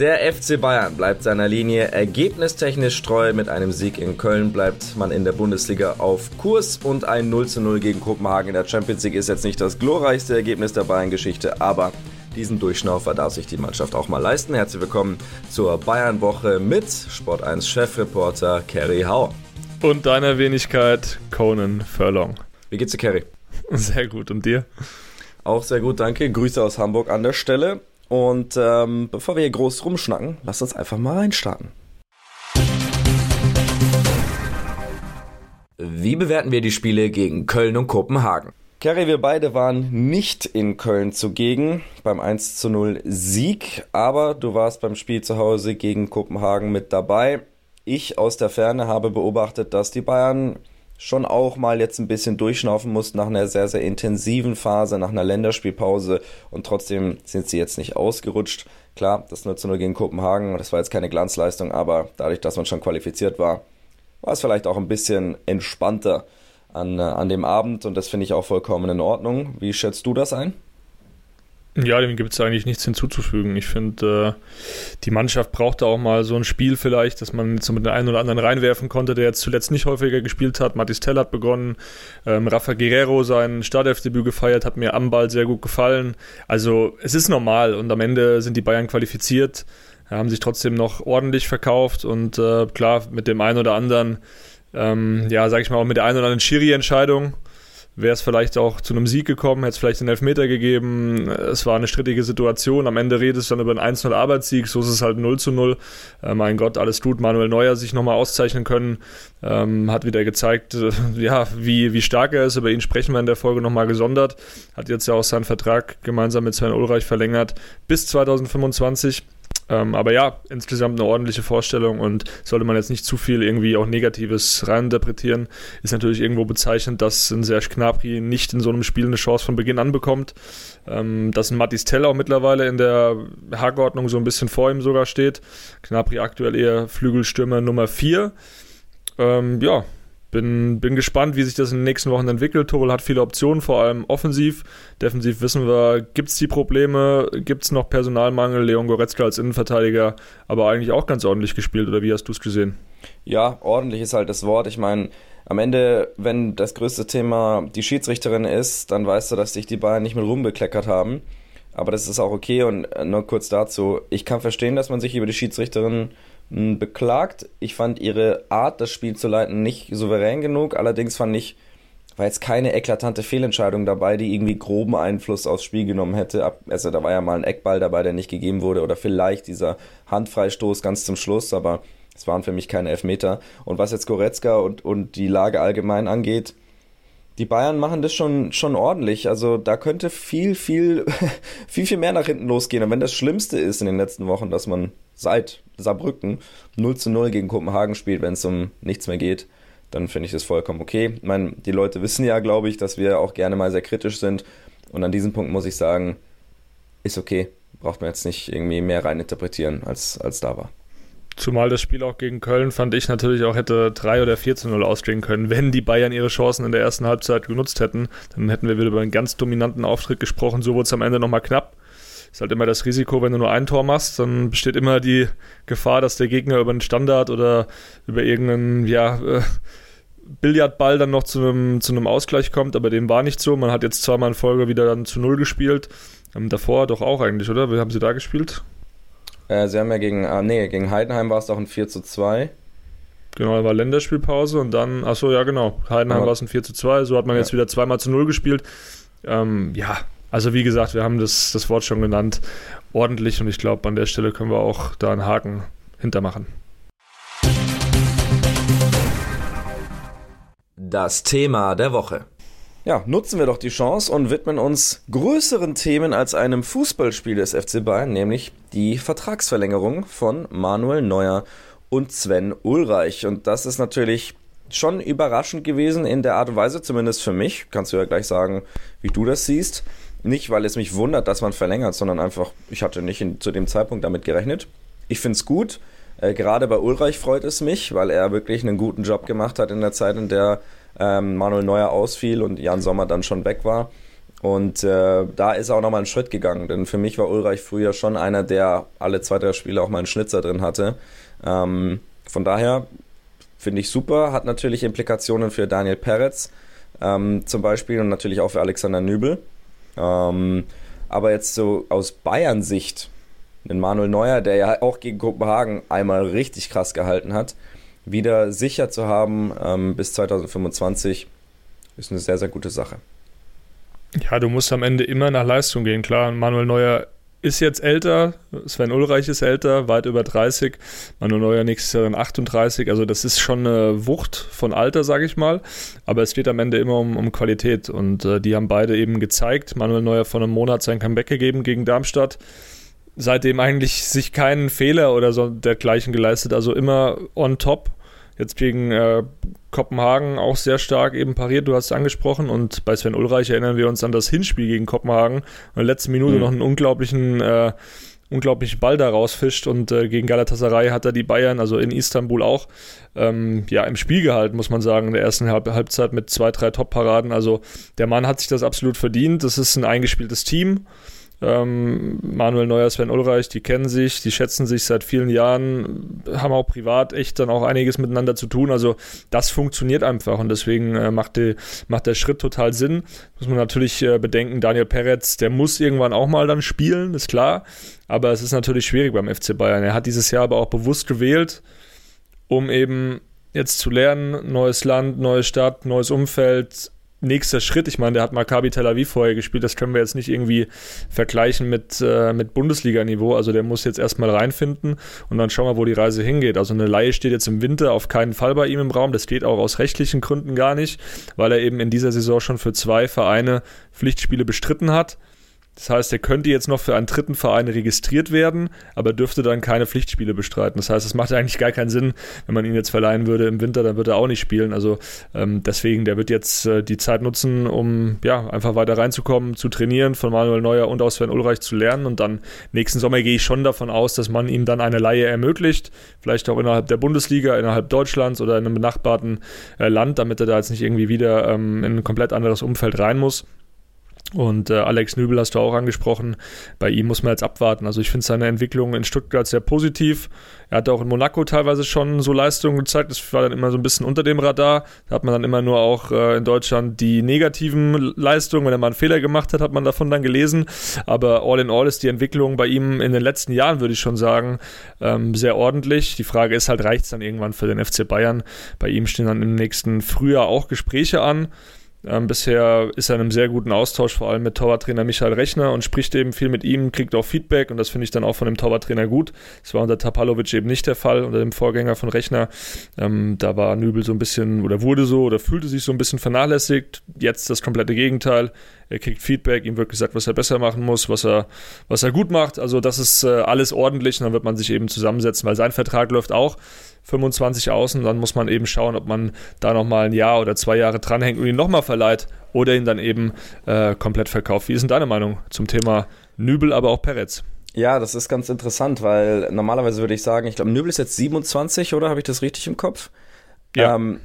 Der FC Bayern bleibt seiner Linie ergebnistechnisch treu. Mit einem Sieg in Köln bleibt man in der Bundesliga auf Kurs und ein 0 zu 0 gegen Kopenhagen in der Champions League ist jetzt nicht das glorreichste Ergebnis der Bayern-Geschichte, aber diesen Durchschnaufer darf sich die Mannschaft auch mal leisten. Herzlich willkommen zur Bayern-Woche mit Sport 1 Chefreporter Kerry Hau. Und deiner Wenigkeit Conan Furlong. Wie geht's dir, Kerry? Sehr gut. Und dir? Auch sehr gut, danke. Grüße aus Hamburg an der Stelle. Und ähm, bevor wir hier groß rumschnacken, lass uns einfach mal reinstarten. Wie bewerten wir die Spiele gegen Köln und Kopenhagen? Kerry, wir beide waren nicht in Köln zugegen beim 1 zu 0 Sieg, aber du warst beim Spiel zu Hause gegen Kopenhagen mit dabei. Ich aus der Ferne habe beobachtet, dass die Bayern schon auch mal jetzt ein bisschen durchschnaufen mussten nach einer sehr, sehr intensiven Phase, nach einer Länderspielpause und trotzdem sind sie jetzt nicht ausgerutscht. Klar, das 0 zu 0 gegen Kopenhagen, das war jetzt keine Glanzleistung, aber dadurch, dass man schon qualifiziert war, war es vielleicht auch ein bisschen entspannter an, äh, an dem Abend und das finde ich auch vollkommen in Ordnung. Wie schätzt du das ein? Ja, dem gibt es eigentlich nichts hinzuzufügen. Ich finde, äh, die Mannschaft brauchte auch mal so ein Spiel vielleicht, dass man so mit den einen oder anderen reinwerfen konnte, der jetzt zuletzt nicht häufiger gespielt hat. Matis Tell hat begonnen, ähm, Rafa Guerrero sein Startelfdebüt gefeiert, hat mir am Ball sehr gut gefallen. Also es ist normal und am Ende sind die Bayern qualifiziert, haben sich trotzdem noch ordentlich verkauft und äh, klar, mit dem einen oder anderen, ähm, ja, sag ich mal, auch mit der einen oder anderen Schiri-Entscheidung wäre es vielleicht auch zu einem Sieg gekommen, hätte es vielleicht einen Elfmeter gegeben. Es war eine strittige Situation. Am Ende redest du dann über einen 1-0 Arbeitssieg, so ist es halt 0 zu 0. Äh, mein Gott, alles gut. Manuel Neuer sich nochmal auszeichnen können. Ähm, hat wieder gezeigt, äh, ja, wie, wie stark er ist. Über ihn sprechen wir in der Folge nochmal gesondert. Hat jetzt ja auch seinen Vertrag gemeinsam mit Sven Ulreich verlängert bis 2025. Ähm, aber ja, insgesamt eine ordentliche Vorstellung und sollte man jetzt nicht zu viel irgendwie auch Negatives reininterpretieren, ist natürlich irgendwo bezeichnend, dass ein Serge Gnabry nicht in so einem Spiel eine Chance von Beginn an bekommt. Ähm, dass ein Mattis Tell auch mittlerweile in der Hackordnung so ein bisschen vor ihm sogar steht. Gnabry aktuell eher Flügelstürmer Nummer 4. Ähm, ja, bin, bin gespannt, wie sich das in den nächsten Wochen entwickelt. Torel hat viele Optionen, vor allem offensiv. Defensiv wissen wir, gibt es die Probleme, gibt es noch Personalmangel. Leon Goretzka als Innenverteidiger, aber eigentlich auch ganz ordentlich gespielt, oder wie hast du es gesehen? Ja, ordentlich ist halt das Wort. Ich meine, am Ende, wenn das größte Thema die Schiedsrichterin ist, dann weißt du, dass sich die Bayern nicht mit rumbekleckert haben. Aber das ist auch okay und äh, nur kurz dazu. Ich kann verstehen, dass man sich über die Schiedsrichterin beklagt. Ich fand ihre Art, das Spiel zu leiten, nicht souverän genug. Allerdings fand ich, war jetzt keine eklatante Fehlentscheidung dabei, die irgendwie groben Einfluss aufs Spiel genommen hätte. Also da war ja mal ein Eckball dabei, der nicht gegeben wurde oder vielleicht dieser Handfreistoß ganz zum Schluss, aber es waren für mich keine Elfmeter. Und was jetzt Goretzka und, und die Lage allgemein angeht, die Bayern machen das schon, schon ordentlich. Also da könnte viel, viel, viel, viel mehr nach hinten losgehen. Und wenn das Schlimmste ist in den letzten Wochen, dass man seit Saarbrücken 0 zu 0 gegen Kopenhagen spielt, wenn es um nichts mehr geht, dann finde ich das vollkommen okay. Ich meine, die Leute wissen ja, glaube ich, dass wir auch gerne mal sehr kritisch sind. Und an diesem Punkt muss ich sagen, ist okay. Braucht man jetzt nicht irgendwie mehr reininterpretieren, als, als da war. Zumal das Spiel auch gegen Köln, fand ich natürlich auch hätte 3 oder 4 zu 0 ausgehen können. Wenn die Bayern ihre Chancen in der ersten Halbzeit genutzt hätten, dann hätten wir wieder über einen ganz dominanten Auftritt gesprochen. So wurde es am Ende nochmal knapp. Ist halt immer das Risiko, wenn du nur ein Tor machst, dann besteht immer die Gefahr, dass der Gegner über einen Standard oder über irgendeinen, ja, äh, Billardball dann noch zu einem, zu einem Ausgleich kommt, aber dem war nicht so. Man hat jetzt zweimal in Folge wieder dann zu Null gespielt. Ähm, davor doch auch eigentlich, oder? Wie haben sie da gespielt? Äh, sie haben ja gegen, ah, nee, gegen Heidenheim war es doch ein 4 zu 2. Genau, da war Länderspielpause und dann, achso, ja genau, Heidenheim war es ein 4 zu 2, so hat man ja. jetzt wieder zweimal zu 0 gespielt. Ähm, ja, also wie gesagt, wir haben das, das Wort schon genannt, ordentlich und ich glaube, an der Stelle können wir auch da einen Haken hintermachen. Das Thema der Woche. Ja, nutzen wir doch die Chance und widmen uns größeren Themen als einem Fußballspiel des FC Bayern, nämlich die Vertragsverlängerung von Manuel Neuer und Sven Ulreich. Und das ist natürlich schon überraschend gewesen in der Art und Weise, zumindest für mich. Kannst du ja gleich sagen, wie du das siehst. Nicht, weil es mich wundert, dass man verlängert, sondern einfach, ich hatte nicht in, zu dem Zeitpunkt damit gerechnet. Ich finde es gut. Äh, gerade bei Ulreich freut es mich, weil er wirklich einen guten Job gemacht hat in der Zeit, in der ähm, Manuel Neuer ausfiel und Jan Sommer dann schon weg war. Und äh, da ist auch nochmal einen Schritt gegangen, denn für mich war Ulreich früher schon einer, der alle zwei, drei Spiele auch mal einen Schnitzer drin hatte. Ähm, von daher finde ich super, hat natürlich Implikationen für Daniel Peretz ähm, zum Beispiel und natürlich auch für Alexander Nübel. Ähm, aber jetzt so aus Bayern-Sicht, den Manuel Neuer, der ja auch gegen Kopenhagen einmal richtig krass gehalten hat, wieder sicher zu haben ähm, bis 2025, ist eine sehr, sehr gute Sache. Ja, du musst am Ende immer nach Leistung gehen. Klar, Manuel Neuer ist jetzt älter, Sven Ulreich ist älter, weit über 30, Manuel Neuer nächstes Jahr in 38, also das ist schon eine Wucht von Alter, sage ich mal, aber es geht am Ende immer um, um Qualität. Und äh, die haben beide eben gezeigt, Manuel Neuer vor einem Monat sein Comeback gegeben gegen Darmstadt, seitdem eigentlich sich keinen Fehler oder so dergleichen geleistet, also immer on top Jetzt gegen äh, Kopenhagen auch sehr stark eben pariert, du hast es angesprochen. Und bei Sven Ulreich erinnern wir uns an das Hinspiel gegen Kopenhagen. Und in der letzten Minute mhm. noch einen unglaublichen, äh, unglaublichen Ball da rausfischt. Und äh, gegen Galatasaray hat er die Bayern, also in Istanbul auch, ähm, ja, im Spiel gehalten, muss man sagen, in der ersten Halb Halbzeit mit zwei, drei Top-Paraden. Also der Mann hat sich das absolut verdient. Das ist ein eingespieltes Team. Ähm, Manuel Neuer, Sven Ulreich, die kennen sich, die schätzen sich seit vielen Jahren, haben auch privat echt dann auch einiges miteinander zu tun. Also das funktioniert einfach und deswegen äh, macht, die, macht der Schritt total Sinn. Muss man natürlich äh, bedenken, Daniel Peretz, der muss irgendwann auch mal dann spielen, ist klar. Aber es ist natürlich schwierig beim FC Bayern. Er hat dieses Jahr aber auch bewusst gewählt, um eben jetzt zu lernen, neues Land, neue Stadt, neues Umfeld, nächster Schritt. Ich meine, der hat Maccabi Tel Aviv vorher gespielt. Das können wir jetzt nicht irgendwie vergleichen mit, äh, mit Bundesliga-Niveau. Also der muss jetzt erstmal reinfinden und dann schauen wir, wo die Reise hingeht. Also eine Laie steht jetzt im Winter auf keinen Fall bei ihm im Raum. Das geht auch aus rechtlichen Gründen gar nicht, weil er eben in dieser Saison schon für zwei Vereine Pflichtspiele bestritten hat. Das heißt, er könnte jetzt noch für einen dritten Verein registriert werden, aber dürfte dann keine Pflichtspiele bestreiten. Das heißt, es macht eigentlich gar keinen Sinn, wenn man ihn jetzt verleihen würde im Winter, dann würde er auch nicht spielen. Also ähm, deswegen, der wird jetzt äh, die Zeit nutzen, um ja einfach weiter reinzukommen, zu trainieren, von Manuel Neuer und aus Sven Ulreich zu lernen. Und dann nächsten Sommer gehe ich schon davon aus, dass man ihm dann eine Laie ermöglicht, vielleicht auch innerhalb der Bundesliga, innerhalb Deutschlands oder in einem benachbarten äh, Land, damit er da jetzt nicht irgendwie wieder ähm, in ein komplett anderes Umfeld rein muss. Und äh, Alex Nübel hast du auch angesprochen. Bei ihm muss man jetzt abwarten. Also ich finde seine Entwicklung in Stuttgart sehr positiv. Er hat auch in Monaco teilweise schon so Leistungen gezeigt. Das war dann immer so ein bisschen unter dem Radar. Da hat man dann immer nur auch äh, in Deutschland die negativen Leistungen. Wenn er mal einen Fehler gemacht hat, hat man davon dann gelesen. Aber all in all ist die Entwicklung bei ihm in den letzten Jahren, würde ich schon sagen, ähm, sehr ordentlich. Die Frage ist halt, reicht es dann irgendwann für den FC Bayern? Bei ihm stehen dann im nächsten Frühjahr auch Gespräche an. Ähm, bisher ist er in einem sehr guten Austausch, vor allem mit Torwarttrainer Michael Rechner und spricht eben viel mit ihm, kriegt auch Feedback und das finde ich dann auch von dem Torwarttrainer gut. Das war unter Tapalovic eben nicht der Fall, unter dem Vorgänger von Rechner. Ähm, da war Nübel so ein bisschen oder wurde so oder fühlte sich so ein bisschen vernachlässigt. Jetzt das komplette Gegenteil. Er kriegt Feedback, ihm wird gesagt, was er besser machen muss, was er, was er gut macht. Also das ist äh, alles ordentlich und dann wird man sich eben zusammensetzen, weil sein Vertrag läuft auch 25 außen, dann muss man eben schauen, ob man da nochmal ein Jahr oder zwei Jahre dranhängt und ihn nochmal verleiht oder ihn dann eben äh, komplett verkauft. Wie ist denn deine Meinung zum Thema Nübel, aber auch Peretz? Ja, das ist ganz interessant, weil normalerweise würde ich sagen, ich glaube, Nübel ist jetzt 27, oder? Habe ich das richtig im Kopf? Ja. Ähm,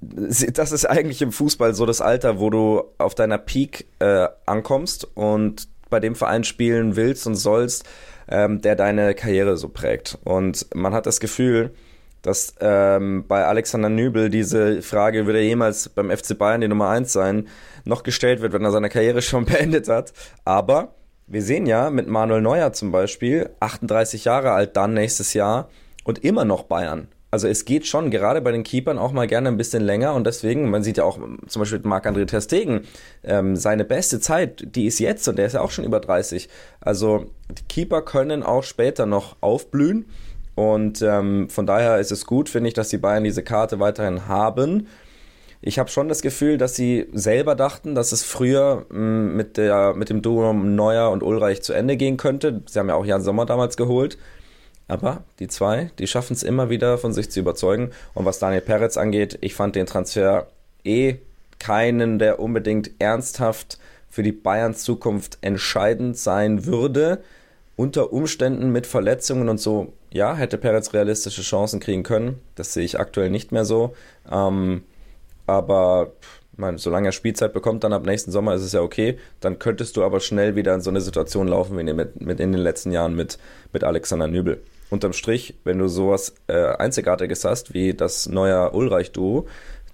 das ist eigentlich im Fußball so das Alter, wo du auf deiner Peak äh, ankommst und bei dem Verein spielen willst und sollst, ähm, der deine Karriere so prägt. Und man hat das Gefühl, dass ähm, bei Alexander Nübel diese Frage, wird er jemals beim FC Bayern die Nummer 1 sein, noch gestellt wird, wenn er seine Karriere schon beendet hat. Aber wir sehen ja mit Manuel Neuer zum Beispiel, 38 Jahre alt dann nächstes Jahr und immer noch Bayern. Also es geht schon gerade bei den Keepern auch mal gerne ein bisschen länger und deswegen, man sieht ja auch zum Beispiel Marc-André Ter Stegen, ähm, seine beste Zeit, die ist jetzt und der ist ja auch schon über 30. Also die Keeper können auch später noch aufblühen und ähm, von daher ist es gut, finde ich, dass die Bayern diese Karte weiterhin haben. Ich habe schon das Gefühl, dass sie selber dachten, dass es früher mm, mit, der, mit dem Duo Neuer und Ulreich zu Ende gehen könnte. Sie haben ja auch Jan Sommer damals geholt. Aber die zwei, die schaffen es immer wieder von sich zu überzeugen. Und was Daniel Peretz angeht, ich fand den Transfer eh keinen, der unbedingt ernsthaft für die Bayerns Zukunft entscheidend sein würde. Unter Umständen mit Verletzungen und so ja, hätte Perez realistische Chancen kriegen können. Das sehe ich aktuell nicht mehr so. Ähm, aber meine, solange er Spielzeit bekommt, dann ab nächsten Sommer ist es ja okay. Dann könntest du aber schnell wieder in so eine Situation laufen, wie mit, mit in den letzten Jahren mit, mit Alexander Nübel. Unterm Strich, wenn du sowas äh, Einzigartiges hast, wie das neue Ulreich-Duo,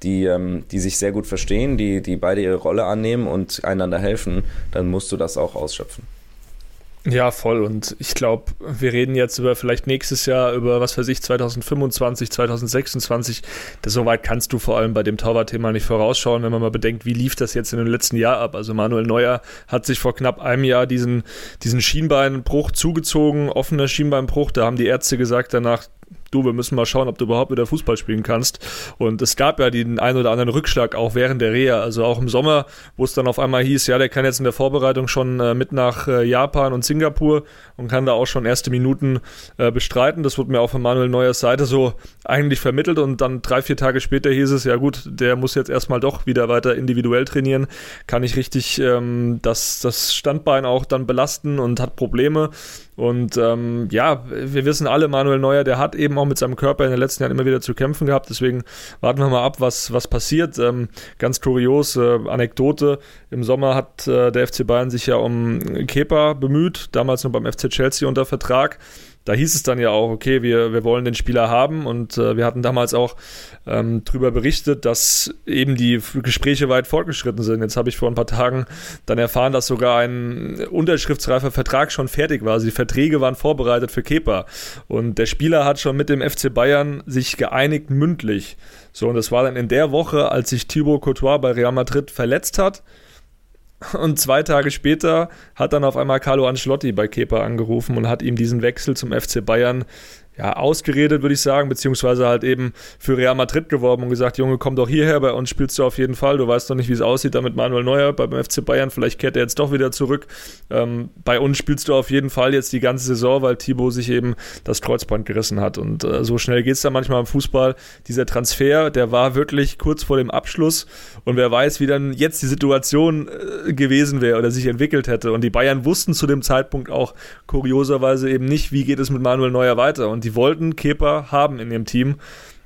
die, ähm, die sich sehr gut verstehen, die, die beide ihre Rolle annehmen und einander helfen, dann musst du das auch ausschöpfen. Ja, voll. Und ich glaube, wir reden jetzt über vielleicht nächstes Jahr, über was weiß ich, 2025, 2026. Das, soweit kannst du vor allem bei dem Torwartthema nicht vorausschauen, wenn man mal bedenkt, wie lief das jetzt in dem letzten Jahr ab. Also Manuel Neuer hat sich vor knapp einem Jahr diesen, diesen Schienbeinbruch zugezogen, offener Schienbeinbruch. Da haben die Ärzte gesagt danach, du, wir müssen mal schauen, ob du überhaupt wieder Fußball spielen kannst. Und es gab ja den einen oder anderen Rückschlag auch während der Reha, also auch im Sommer, wo es dann auf einmal hieß, ja, der kann jetzt in der Vorbereitung schon äh, mit nach äh, Japan und Singapur und kann da auch schon erste Minuten äh, bestreiten. Das wurde mir auch von Manuel Neuers Seite so eigentlich vermittelt und dann drei, vier Tage später hieß es, ja gut, der muss jetzt erstmal doch wieder weiter individuell trainieren, kann nicht richtig ähm, das, das Standbein auch dann belasten und hat Probleme. Und ähm, ja, wir wissen alle, Manuel Neuer, der hat eben auch mit seinem Körper in den letzten Jahren immer wieder zu kämpfen gehabt. Deswegen warten wir mal ab, was, was passiert. Ähm, ganz kurios, äh, Anekdote. Im Sommer hat äh, der FC Bayern sich ja um Kepa bemüht, damals noch beim FC Chelsea unter Vertrag da hieß es dann ja auch, okay, wir, wir wollen den Spieler haben und äh, wir hatten damals auch ähm, darüber berichtet, dass eben die Gespräche weit fortgeschritten sind. Jetzt habe ich vor ein paar Tagen dann erfahren, dass sogar ein unterschriftsreifer Vertrag schon fertig war. Also die Verträge waren vorbereitet für Kepa und der Spieler hat schon mit dem FC Bayern sich geeinigt mündlich. So, und das war dann in der Woche, als sich Thibaut Courtois bei Real Madrid verletzt hat und zwei Tage später hat dann auf einmal Carlo Ancelotti bei Kepa angerufen und hat ihm diesen Wechsel zum FC Bayern ja, ausgeredet, würde ich sagen, beziehungsweise halt eben für Real Madrid geworben und gesagt, Junge, komm doch hierher, bei uns spielst du auf jeden Fall. Du weißt doch nicht, wie es aussieht da mit Manuel Neuer beim FC Bayern. Vielleicht kehrt er jetzt doch wieder zurück. Ähm, bei uns spielst du auf jeden Fall jetzt die ganze Saison, weil Thibaut sich eben das Kreuzband gerissen hat. Und äh, so schnell geht es da manchmal im Fußball. Dieser Transfer, der war wirklich kurz vor dem Abschluss. Und wer weiß, wie dann jetzt die Situation äh, gewesen wäre oder sich entwickelt hätte. Und die Bayern wussten zu dem Zeitpunkt auch kurioserweise eben nicht, wie geht es mit Manuel Neuer weiter. Und die wollten Kepa haben in ihrem Team.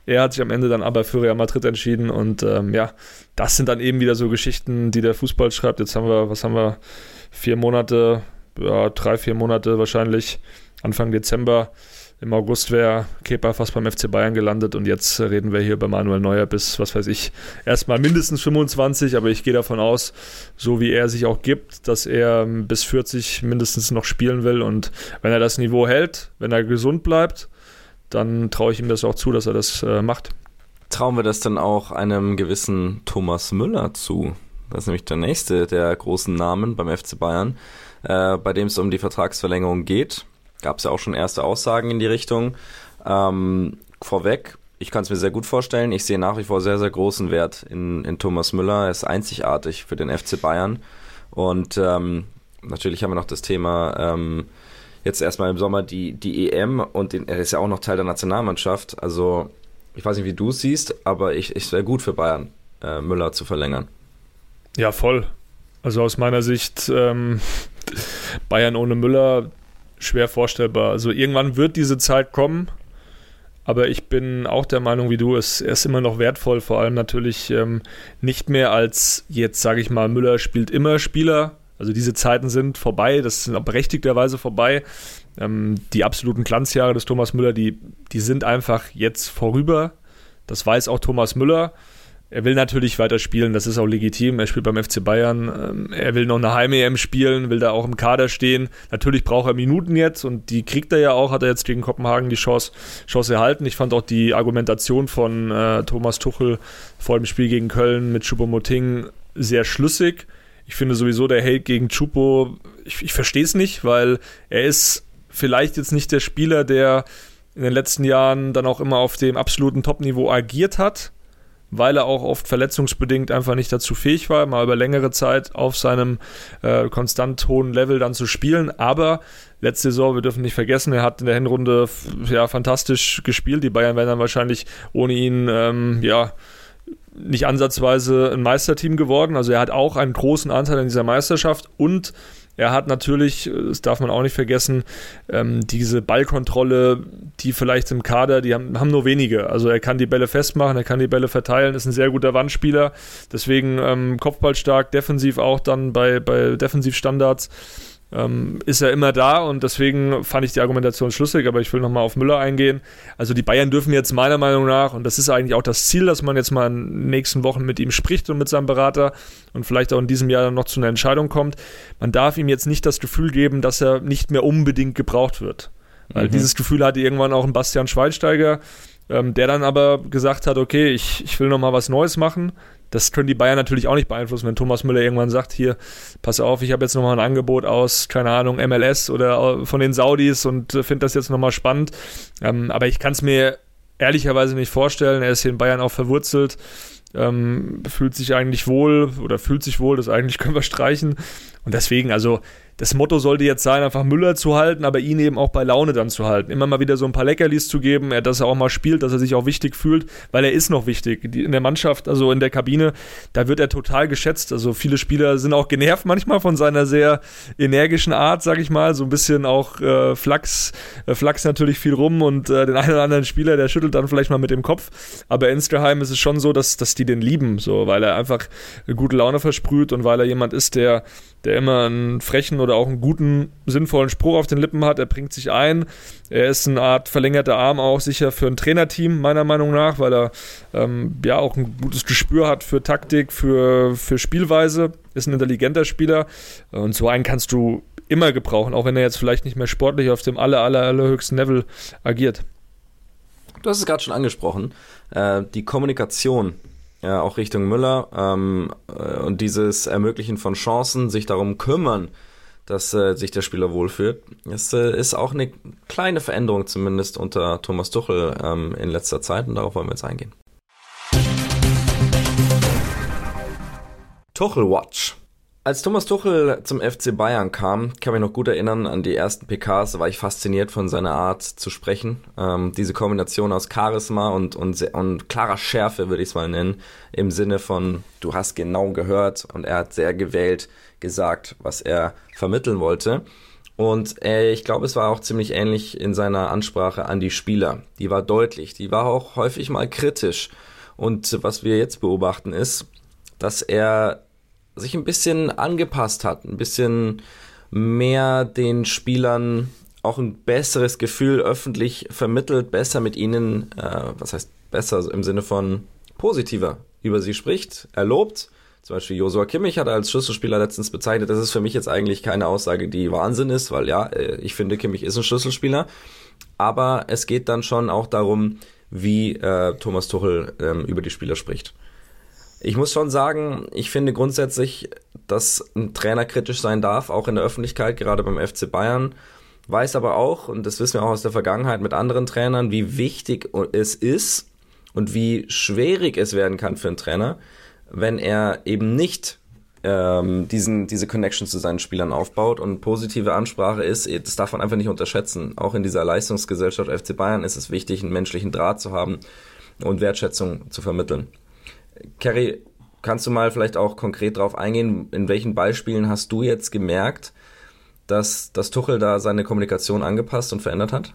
Er hat sich am Ende dann aber für Real Madrid entschieden und ähm, ja, das sind dann eben wieder so Geschichten, die der Fußball schreibt. Jetzt haben wir, was haben wir, vier Monate, ja, drei, vier Monate wahrscheinlich, Anfang Dezember. Im August wäre Kepa fast beim FC Bayern gelandet und jetzt reden wir hier bei Manuel Neuer bis, was weiß ich, erstmal mindestens 25, aber ich gehe davon aus, so wie er sich auch gibt, dass er bis 40 mindestens noch spielen will und wenn er das Niveau hält, wenn er gesund bleibt, dann traue ich ihm das auch zu, dass er das äh, macht. Trauen wir das dann auch einem gewissen Thomas Müller zu? Das ist nämlich der nächste der großen Namen beim FC Bayern, äh, bei dem es um die Vertragsverlängerung geht gab es ja auch schon erste Aussagen in die Richtung. Ähm, vorweg, ich kann es mir sehr gut vorstellen. Ich sehe nach wie vor sehr, sehr großen Wert in, in Thomas Müller. Er ist einzigartig für den FC Bayern. Und ähm, natürlich haben wir noch das Thema ähm, jetzt erstmal im Sommer die, die EM und den, er ist ja auch noch Teil der Nationalmannschaft. Also ich weiß nicht, wie du es siehst, aber ich, ich wäre gut für Bayern, äh, Müller zu verlängern. Ja, voll. Also aus meiner Sicht, ähm, Bayern ohne Müller, schwer vorstellbar. Also irgendwann wird diese Zeit kommen, aber ich bin auch der Meinung wie du, es, er ist immer noch wertvoll, vor allem natürlich ähm, nicht mehr als jetzt, sage ich mal, Müller spielt immer Spieler. Also diese Zeiten sind vorbei, das sind berechtigterweise vorbei. Ähm, die absoluten Glanzjahre des Thomas Müller, die, die sind einfach jetzt vorüber. Das weiß auch Thomas Müller. Er will natürlich weiter spielen, das ist auch legitim. Er spielt beim FC Bayern. Ähm, er will noch eine Heim-EM spielen, will da auch im Kader stehen. Natürlich braucht er Minuten jetzt und die kriegt er ja auch. Hat er jetzt gegen Kopenhagen die Chance, Chance erhalten. Ich fand auch die Argumentation von äh, Thomas Tuchel vor dem Spiel gegen Köln mit Choupo-Moting sehr schlüssig. Ich finde sowieso der Hate gegen Chupo, ich, ich verstehe es nicht, weil er ist vielleicht jetzt nicht der Spieler, der in den letzten Jahren dann auch immer auf dem absoluten Top-Niveau agiert hat weil er auch oft verletzungsbedingt einfach nicht dazu fähig war, mal über längere Zeit auf seinem äh, konstant hohen Level dann zu spielen. Aber letzte Saison, wir dürfen nicht vergessen, er hat in der Hinrunde ja fantastisch gespielt. Die Bayern werden dann wahrscheinlich ohne ihn ähm, ja nicht ansatzweise ein Meisterteam geworden. Also er hat auch einen großen Anteil an dieser Meisterschaft und er hat natürlich, das darf man auch nicht vergessen, ähm, diese Ballkontrolle, die vielleicht im Kader, die haben, haben, nur wenige. Also er kann die Bälle festmachen, er kann die Bälle verteilen, ist ein sehr guter Wandspieler. Deswegen ähm, Kopfballstark, defensiv auch dann bei, bei Defensivstandards ähm, ist er immer da und deswegen fand ich die Argumentation schlüssig, aber ich will nochmal auf Müller eingehen. Also die Bayern dürfen jetzt meiner Meinung nach, und das ist eigentlich auch das Ziel, dass man jetzt mal in den nächsten Wochen mit ihm spricht und mit seinem Berater und vielleicht auch in diesem Jahr noch zu einer Entscheidung kommt, man darf ihm jetzt nicht das Gefühl geben, dass er nicht mehr unbedingt gebraucht wird. Weil mhm. dieses Gefühl hatte irgendwann auch ein Bastian Schweinsteiger, ähm, der dann aber gesagt hat, okay, ich, ich will nochmal was Neues machen. Das können die Bayern natürlich auch nicht beeinflussen, wenn Thomas Müller irgendwann sagt, hier, pass auf, ich habe jetzt nochmal ein Angebot aus, keine Ahnung, MLS oder von den Saudis und äh, finde das jetzt nochmal spannend. Ähm, aber ich kann es mir ehrlicherweise nicht vorstellen. Er ist hier in Bayern auch verwurzelt. Ähm, fühlt sich eigentlich wohl oder fühlt sich wohl, das eigentlich können wir streichen. Und deswegen, also das Motto sollte jetzt sein, einfach Müller zu halten, aber ihn eben auch bei Laune dann zu halten. Immer mal wieder so ein paar Leckerlis zu geben, dass er auch mal spielt, dass er sich auch wichtig fühlt, weil er ist noch wichtig. In der Mannschaft, also in der Kabine, da wird er total geschätzt. Also viele Spieler sind auch genervt manchmal von seiner sehr energischen Art, sag ich mal. So ein bisschen auch äh, Flachs, äh, Flachs natürlich viel rum und äh, den einen oder anderen Spieler, der schüttelt dann vielleicht mal mit dem Kopf. Aber insgeheim ist es schon so, dass, dass die den lieben, so, weil er einfach gute Laune versprüht und weil er jemand ist, der, der immer einen frechen oder auch einen guten, sinnvollen Spruch auf den Lippen hat. Er bringt sich ein. Er ist eine Art verlängerter Arm auch sicher für ein Trainerteam, meiner Meinung nach, weil er ähm, ja auch ein gutes Gespür hat für Taktik, für, für Spielweise. Ist ein intelligenter Spieler. Und so einen kannst du immer gebrauchen, auch wenn er jetzt vielleicht nicht mehr sportlich auf dem aller, aller, allerhöchsten Level agiert. Du hast es gerade schon angesprochen. Äh, die Kommunikation ja, auch Richtung Müller ähm, äh, und dieses Ermöglichen von Chancen, sich darum kümmern, dass äh, sich der Spieler wohlfühlt. Das äh, ist auch eine kleine Veränderung zumindest unter Thomas Tuchel ähm, in letzter Zeit und darauf wollen wir jetzt eingehen. Tuchel Watch. Als Thomas Tuchel zum FC Bayern kam, kann mich noch gut erinnern an die ersten PKs, da war ich fasziniert von seiner Art zu sprechen. Ähm, diese Kombination aus Charisma und, und, und klarer Schärfe, würde ich es mal nennen, im Sinne von, du hast genau gehört und er hat sehr gewählt gesagt, was er vermitteln wollte. Und äh, ich glaube, es war auch ziemlich ähnlich in seiner Ansprache an die Spieler. Die war deutlich, die war auch häufig mal kritisch. Und was wir jetzt beobachten ist, dass er sich ein bisschen angepasst hat, ein bisschen mehr den Spielern auch ein besseres Gefühl öffentlich vermittelt, besser mit ihnen, äh, was heißt besser im Sinne von positiver über sie spricht, erlobt. Zum Beispiel Josua Kimmich hat er als Schlüsselspieler letztens bezeichnet. Das ist für mich jetzt eigentlich keine Aussage, die Wahnsinn ist, weil ja, äh, ich finde, Kimmich ist ein Schlüsselspieler. Aber es geht dann schon auch darum, wie äh, Thomas Tuchel ähm, über die Spieler spricht. Ich muss schon sagen, ich finde grundsätzlich, dass ein Trainer kritisch sein darf, auch in der Öffentlichkeit, gerade beim FC Bayern. Weiß aber auch, und das wissen wir auch aus der Vergangenheit mit anderen Trainern, wie wichtig es ist und wie schwierig es werden kann für einen Trainer, wenn er eben nicht ähm, diesen, diese Connection zu seinen Spielern aufbaut und positive Ansprache ist, das darf man einfach nicht unterschätzen. Auch in dieser Leistungsgesellschaft FC Bayern ist es wichtig, einen menschlichen Draht zu haben und Wertschätzung zu vermitteln. Kerry, kannst du mal vielleicht auch konkret darauf eingehen, in welchen Beispielen hast du jetzt gemerkt, dass, dass Tuchel da seine Kommunikation angepasst und verändert hat?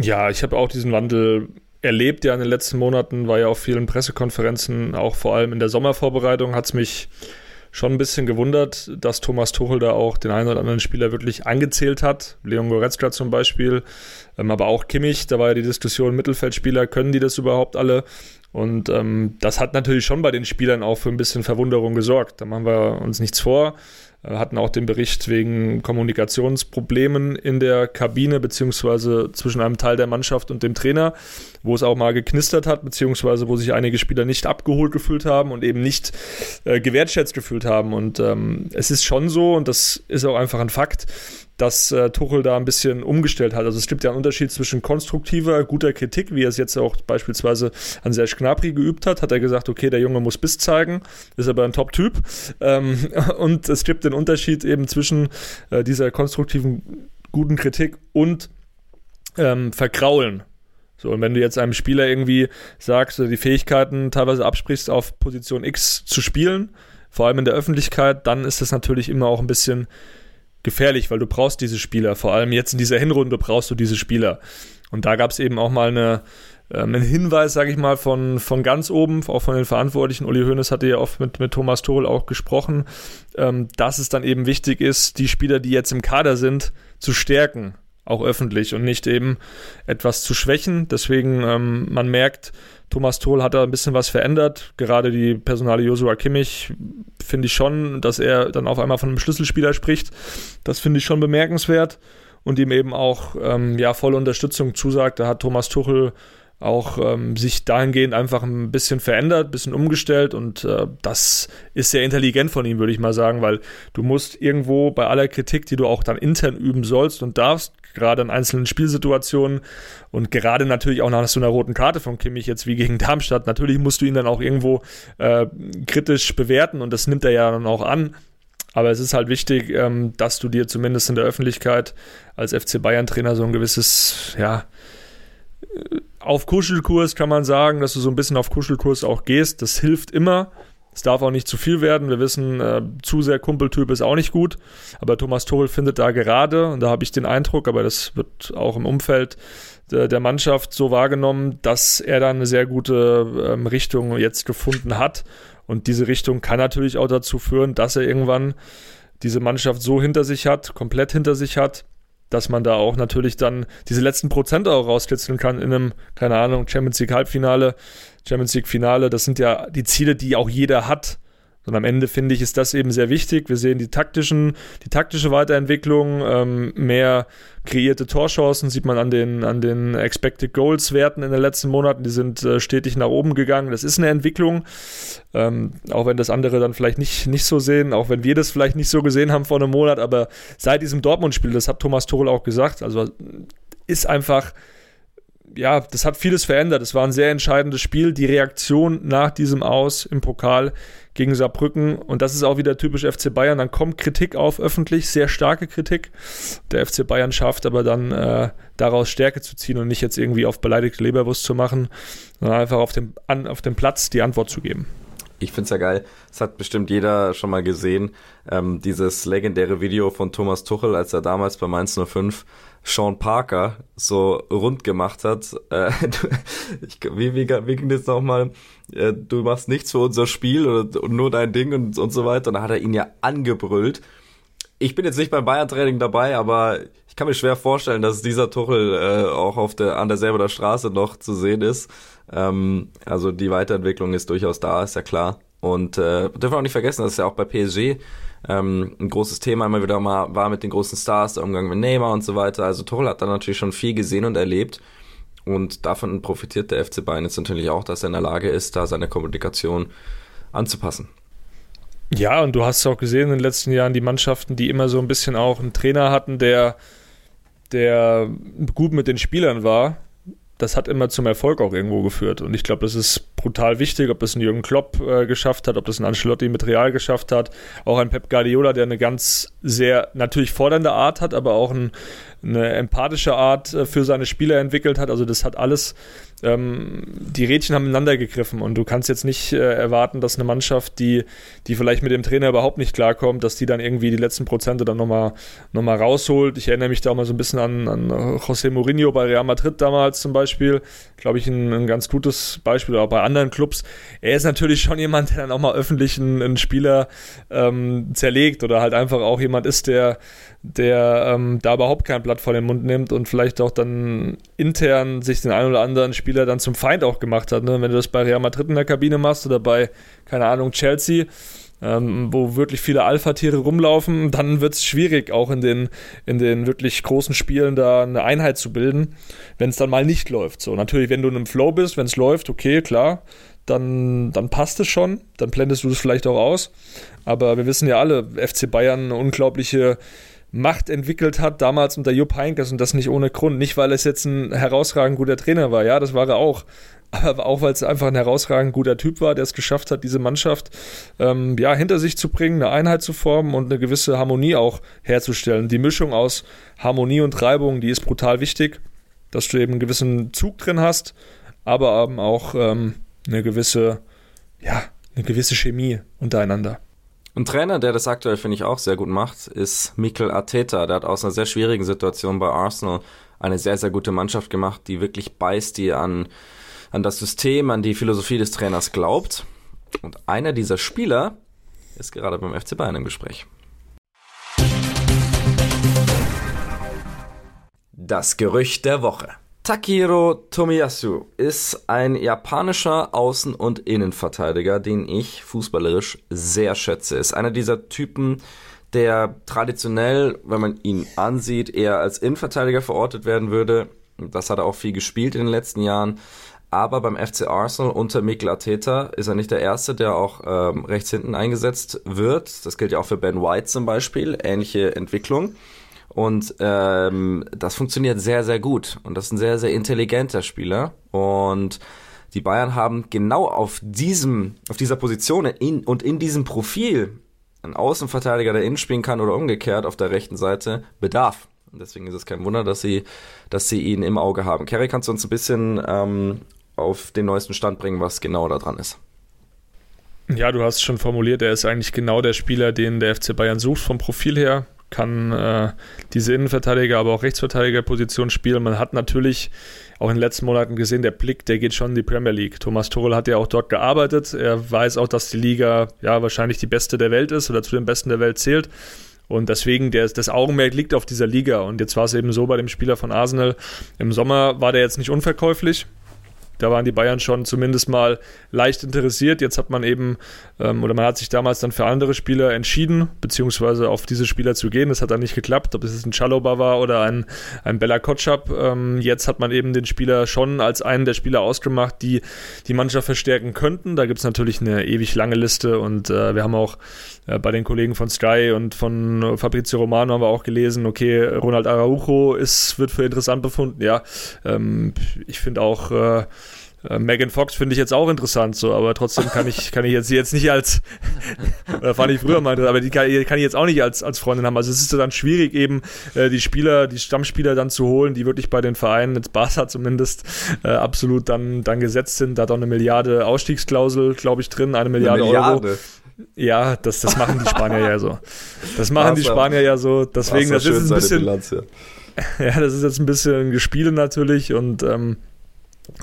Ja, ich habe auch diesen Wandel erlebt ja in den letzten Monaten, war ja auf vielen Pressekonferenzen, auch vor allem in der Sommervorbereitung hat es mich schon ein bisschen gewundert, dass Thomas Tuchel da auch den einen oder anderen Spieler wirklich angezählt hat. Leon Goretzka zum Beispiel, ähm, aber auch Kimmich, da war ja die Diskussion, Mittelfeldspieler, können die das überhaupt alle? Und ähm, das hat natürlich schon bei den Spielern auch für ein bisschen Verwunderung gesorgt. Da machen wir uns nichts vor. Wir hatten auch den Bericht wegen Kommunikationsproblemen in der Kabine beziehungsweise zwischen einem Teil der Mannschaft und dem Trainer, wo es auch mal geknistert hat, beziehungsweise wo sich einige Spieler nicht abgeholt gefühlt haben und eben nicht äh, gewertschätzt gefühlt haben. Und ähm, es ist schon so, und das ist auch einfach ein Fakt, dass äh, Tuchel da ein bisschen umgestellt hat. Also es gibt ja einen Unterschied zwischen konstruktiver, guter Kritik, wie er es jetzt auch beispielsweise an Serge Gnabry geübt hat, hat er gesagt, okay, der Junge muss Biss zeigen, ist aber ein Top-Typ. Ähm, und es gibt den Unterschied eben zwischen äh, dieser konstruktiven, guten Kritik und ähm, Verkraulen. So, und wenn du jetzt einem Spieler irgendwie sagst, die Fähigkeiten teilweise absprichst, auf Position X zu spielen, vor allem in der Öffentlichkeit, dann ist das natürlich immer auch ein bisschen gefährlich, weil du brauchst diese Spieler. Vor allem jetzt in dieser Hinrunde brauchst du diese Spieler. Und da gab es eben auch mal eine, ähm, einen Hinweis, sage ich mal, von, von ganz oben, auch von den Verantwortlichen. Uli Hoeneß hatte ja oft mit, mit Thomas Tuchel auch gesprochen, ähm, dass es dann eben wichtig ist, die Spieler, die jetzt im Kader sind, zu stärken, auch öffentlich und nicht eben etwas zu schwächen. Deswegen, ähm, man merkt, Thomas Tuchel hat da ein bisschen was verändert. Gerade die Personale Joshua Kimmich finde ich schon, dass er dann auf einmal von einem Schlüsselspieler spricht. Das finde ich schon bemerkenswert und ihm eben auch ähm, ja volle Unterstützung zusagt. Da hat Thomas Tuchel auch ähm, sich dahingehend einfach ein bisschen verändert, ein bisschen umgestellt und äh, das ist sehr intelligent von ihm, würde ich mal sagen, weil du musst irgendwo bei aller Kritik, die du auch dann intern üben sollst und darfst, gerade in einzelnen Spielsituationen und gerade natürlich auch nach so einer roten Karte von Kimmich jetzt wie gegen Darmstadt, natürlich musst du ihn dann auch irgendwo äh, kritisch bewerten und das nimmt er ja dann auch an. Aber es ist halt wichtig, ähm, dass du dir zumindest in der Öffentlichkeit als FC Bayern-Trainer so ein gewisses, ja, auf Kuschelkurs kann man sagen, dass du so ein bisschen auf Kuschelkurs auch gehst. Das hilft immer. Es darf auch nicht zu viel werden. Wir wissen, äh, zu sehr Kumpeltyp ist auch nicht gut. Aber Thomas Tuchel findet da gerade, und da habe ich den Eindruck, aber das wird auch im Umfeld der, der Mannschaft so wahrgenommen, dass er da eine sehr gute ähm, Richtung jetzt gefunden hat. Und diese Richtung kann natürlich auch dazu führen, dass er irgendwann diese Mannschaft so hinter sich hat, komplett hinter sich hat, dass man da auch natürlich dann diese letzten Prozent auch rauskitzeln kann in einem, keine Ahnung, Champions League Halbfinale, Champions League Finale. Das sind ja die Ziele, die auch jeder hat. Und am Ende finde ich, ist das eben sehr wichtig. Wir sehen die taktischen, die taktische Weiterentwicklung, ähm, mehr kreierte Torchancen, sieht man an den, an den Expected Goals Werten in den letzten Monaten. Die sind äh, stetig nach oben gegangen. Das ist eine Entwicklung. Ähm, auch wenn das andere dann vielleicht nicht, nicht so sehen, auch wenn wir das vielleicht nicht so gesehen haben vor einem Monat, aber seit diesem Dortmund-Spiel, das hat Thomas Tuchel auch gesagt, also ist einfach ja, das hat vieles verändert. Es war ein sehr entscheidendes Spiel. Die Reaktion nach diesem Aus im Pokal gegen Saarbrücken. Und das ist auch wieder typisch FC Bayern. Dann kommt Kritik auf öffentlich, sehr starke Kritik. Der FC Bayern schafft aber dann äh, daraus Stärke zu ziehen und nicht jetzt irgendwie auf beleidigte Leberwurst zu machen, sondern einfach auf dem, an, auf dem Platz die Antwort zu geben. Ich finde es ja geil. Das hat bestimmt jeder schon mal gesehen. Ähm, dieses legendäre Video von Thomas Tuchel, als er damals bei Mainz 05 Sean Parker so rund gemacht hat. Äh, ich, wie, wie, wie ging das nochmal? Äh, du machst nichts für unser Spiel und nur dein Ding und, und so weiter. Und da hat er ihn ja angebrüllt. Ich bin jetzt nicht beim Bayern-Training dabei, aber ich kann mir schwer vorstellen, dass dieser Tuchel äh, auch auf der, an derselben Straße noch zu sehen ist. Ähm, also die Weiterentwicklung ist durchaus da, ist ja klar. Und äh, dürfen wir auch nicht vergessen, das ist ja auch bei PSG ähm, ein großes Thema immer wieder mal war mit den großen Stars, der Umgang mit Neymar und so weiter. Also Tuchel hat da natürlich schon viel gesehen und erlebt. Und davon profitiert der FC Bayern jetzt natürlich auch, dass er in der Lage ist, da seine Kommunikation anzupassen. Ja, und du hast auch gesehen in den letzten Jahren die Mannschaften, die immer so ein bisschen auch einen Trainer hatten, der, der gut mit den Spielern war, das hat immer zum Erfolg auch irgendwo geführt. Und ich glaube, das ist brutal wichtig, ob das ein Jürgen Klopp äh, geschafft hat, ob das ein Ancelotti mit Real geschafft hat, auch ein Pep Guardiola, der eine ganz sehr natürlich fordernde Art hat, aber auch ein, eine empathische Art äh, für seine Spieler entwickelt hat. Also das hat alles ähm, die Rädchen haben ineinander gegriffen und du kannst jetzt nicht äh, erwarten, dass eine Mannschaft, die, die vielleicht mit dem Trainer überhaupt nicht klarkommt, dass die dann irgendwie die letzten Prozente dann nochmal noch mal rausholt. Ich erinnere mich da auch mal so ein bisschen an, an José Mourinho bei Real Madrid damals zum Beispiel. Glaube ich, ein, ein ganz gutes Beispiel, auch bei anderen Clubs. Er ist natürlich schon jemand, der dann auch mal öffentlich einen, einen Spieler ähm, zerlegt oder halt einfach auch jemand ist, der, der ähm, da überhaupt kein Blatt vor den Mund nimmt und vielleicht auch dann intern sich den einen oder anderen Spieler dann zum Feind auch gemacht hat. Ne? Wenn du das bei Real Madrid in der Kabine machst oder bei, keine Ahnung, Chelsea, ähm, wo wirklich viele Alpha-Tiere rumlaufen, dann wird es schwierig, auch in den, in den wirklich großen Spielen da eine Einheit zu bilden, wenn es dann mal nicht läuft. So, natürlich, wenn du in einem Flow bist, wenn es läuft, okay, klar, dann, dann passt es schon, dann blendest du es vielleicht auch aus. Aber wir wissen ja alle, FC Bayern eine unglaubliche Macht entwickelt hat, damals unter Jupp Heynckes und das nicht ohne Grund. Nicht, weil es jetzt ein herausragend guter Trainer war, ja, das war er auch. Aber auch, weil es einfach ein herausragend guter Typ war, der es geschafft hat, diese Mannschaft ähm, ja, hinter sich zu bringen, eine Einheit zu formen und eine gewisse Harmonie auch herzustellen. Die Mischung aus Harmonie und Reibung, die ist brutal wichtig. dass du eben einen gewissen Zug drin hast, aber eben auch ähm, eine gewisse, ja, eine gewisse Chemie untereinander. Ein Trainer, der das aktuell, finde ich, auch sehr gut macht, ist Mikel Arteta. Der hat aus einer sehr schwierigen Situation bei Arsenal eine sehr, sehr gute Mannschaft gemacht, die wirklich beißt, die an, an das System, an die Philosophie des Trainers glaubt. Und einer dieser Spieler ist gerade beim FC Bayern im Gespräch. Das Gerücht der Woche. Takiro Tomiyasu ist ein japanischer Außen- und Innenverteidiger, den ich fußballerisch sehr schätze. Ist einer dieser Typen, der traditionell, wenn man ihn ansieht, eher als Innenverteidiger verortet werden würde. Das hat er auch viel gespielt in den letzten Jahren. Aber beim FC Arsenal unter Mikel Arteta ist er nicht der Erste, der auch ähm, rechts hinten eingesetzt wird. Das gilt ja auch für Ben White zum Beispiel. Ähnliche Entwicklung. Und ähm, das funktioniert sehr, sehr gut. Und das ist ein sehr, sehr intelligenter Spieler. Und die Bayern haben genau auf diesem, auf dieser Position in, und in diesem Profil einen Außenverteidiger, der innen spielen kann oder umgekehrt auf der rechten Seite, Bedarf. Und deswegen ist es kein Wunder, dass sie, dass sie ihn im Auge haben. Kerry, kannst du uns ein bisschen ähm, auf den neuesten Stand bringen, was genau da dran ist? Ja, du hast schon formuliert, er ist eigentlich genau der Spieler, den der FC Bayern sucht vom Profil her kann äh, diese Innenverteidiger, aber auch Rechtsverteidigerposition spielen. Man hat natürlich auch in den letzten Monaten gesehen, der Blick, der geht schon in die Premier League. Thomas Tuchel hat ja auch dort gearbeitet. Er weiß auch, dass die Liga ja wahrscheinlich die beste der Welt ist oder zu den besten der Welt zählt. Und deswegen, der, das Augenmerk liegt auf dieser Liga. Und jetzt war es eben so bei dem Spieler von Arsenal. Im Sommer war der jetzt nicht unverkäuflich. Da waren die Bayern schon zumindest mal leicht interessiert. Jetzt hat man eben, ähm, oder man hat sich damals dann für andere Spieler entschieden, beziehungsweise auf diese Spieler zu gehen. Das hat dann nicht geklappt, ob es ein Chaloba war oder ein, ein Bella Kotschap. Ähm, jetzt hat man eben den Spieler schon als einen der Spieler ausgemacht, die die Mannschaft verstärken könnten. Da gibt es natürlich eine ewig lange Liste und äh, wir haben auch äh, bei den Kollegen von Sky und von Fabrizio Romano haben wir auch gelesen, okay, Ronald Araujo ist, wird für interessant befunden. Ja, ähm, ich finde auch, äh, äh, Megan Fox finde ich jetzt auch interessant, so, aber trotzdem kann ich, kann ich jetzt, jetzt nicht als, oder fand ich früher mal, aber die kann, kann, ich jetzt auch nicht als, als Freundin haben. Also es ist dann schwierig, eben äh, die Spieler, die Stammspieler dann zu holen, die wirklich bei den Vereinen, jetzt Barca zumindest, äh, absolut dann, dann gesetzt sind. Da hat auch eine Milliarde Ausstiegsklausel, glaube ich, drin, eine Milliarde, eine Milliarde. Euro. Ja, das, das machen die Spanier ja so. Das machen die Spanier ja so. Deswegen, das ist ein bisschen. Bilanz, ja. ja, das ist jetzt ein bisschen Gespiele natürlich und ähm,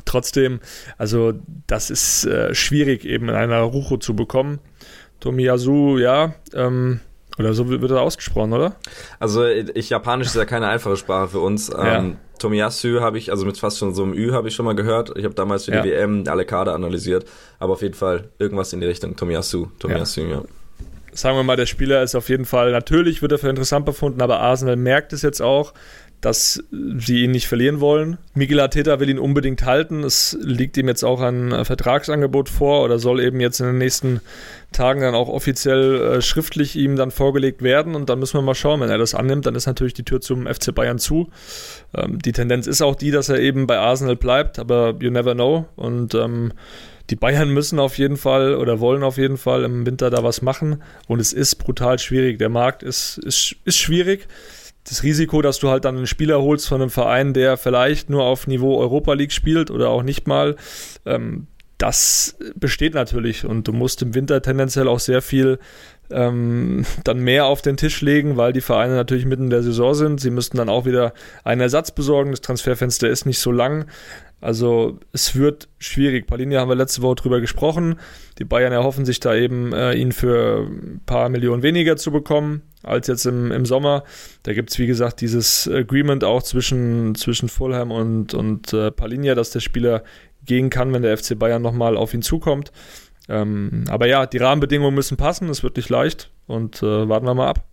Trotzdem, also das ist äh, schwierig eben in einer Rucho zu bekommen. Tomiyasu, ja, ähm, oder so wird er ausgesprochen, oder? Also ich Japanisch ist ja keine einfache Sprache für uns. Ja. Ähm, Tomiyasu habe ich, also mit fast schon so einem Ü habe ich schon mal gehört. Ich habe damals für die ja. WM alle Kader analysiert, aber auf jeden Fall irgendwas in die Richtung Tomiyasu. Tomiyasu, ja. ja. Sagen wir mal, der Spieler ist auf jeden Fall, natürlich wird er für interessant befunden, aber Arsenal merkt es jetzt auch dass sie ihn nicht verlieren wollen. Miguel Arteta will ihn unbedingt halten. Es liegt ihm jetzt auch ein Vertragsangebot vor oder soll eben jetzt in den nächsten Tagen dann auch offiziell äh, schriftlich ihm dann vorgelegt werden. Und dann müssen wir mal schauen, wenn er das annimmt, dann ist natürlich die Tür zum FC Bayern zu. Ähm, die Tendenz ist auch die, dass er eben bei Arsenal bleibt, aber you never know. Und ähm, die Bayern müssen auf jeden Fall oder wollen auf jeden Fall im Winter da was machen. Und es ist brutal schwierig. Der Markt ist, ist, ist schwierig das Risiko, dass du halt dann einen Spieler holst von einem Verein, der vielleicht nur auf Niveau Europa League spielt oder auch nicht mal, ähm, das besteht natürlich und du musst im Winter tendenziell auch sehr viel ähm, dann mehr auf den Tisch legen, weil die Vereine natürlich mitten in der Saison sind. Sie müssten dann auch wieder einen Ersatz besorgen. Das Transferfenster ist nicht so lang. Also es wird schwierig. Palinia haben wir letzte Woche drüber gesprochen. Die Bayern erhoffen sich da eben, äh, ihn für ein paar Millionen weniger zu bekommen als jetzt im, im Sommer. Da gibt es, wie gesagt, dieses Agreement auch zwischen, zwischen Fulham und, und äh, Palinia, dass der Spieler gehen kann, wenn der FC Bayern nochmal auf ihn zukommt. Ähm, aber ja, die Rahmenbedingungen müssen passen, es wird nicht leicht und äh, warten wir mal ab.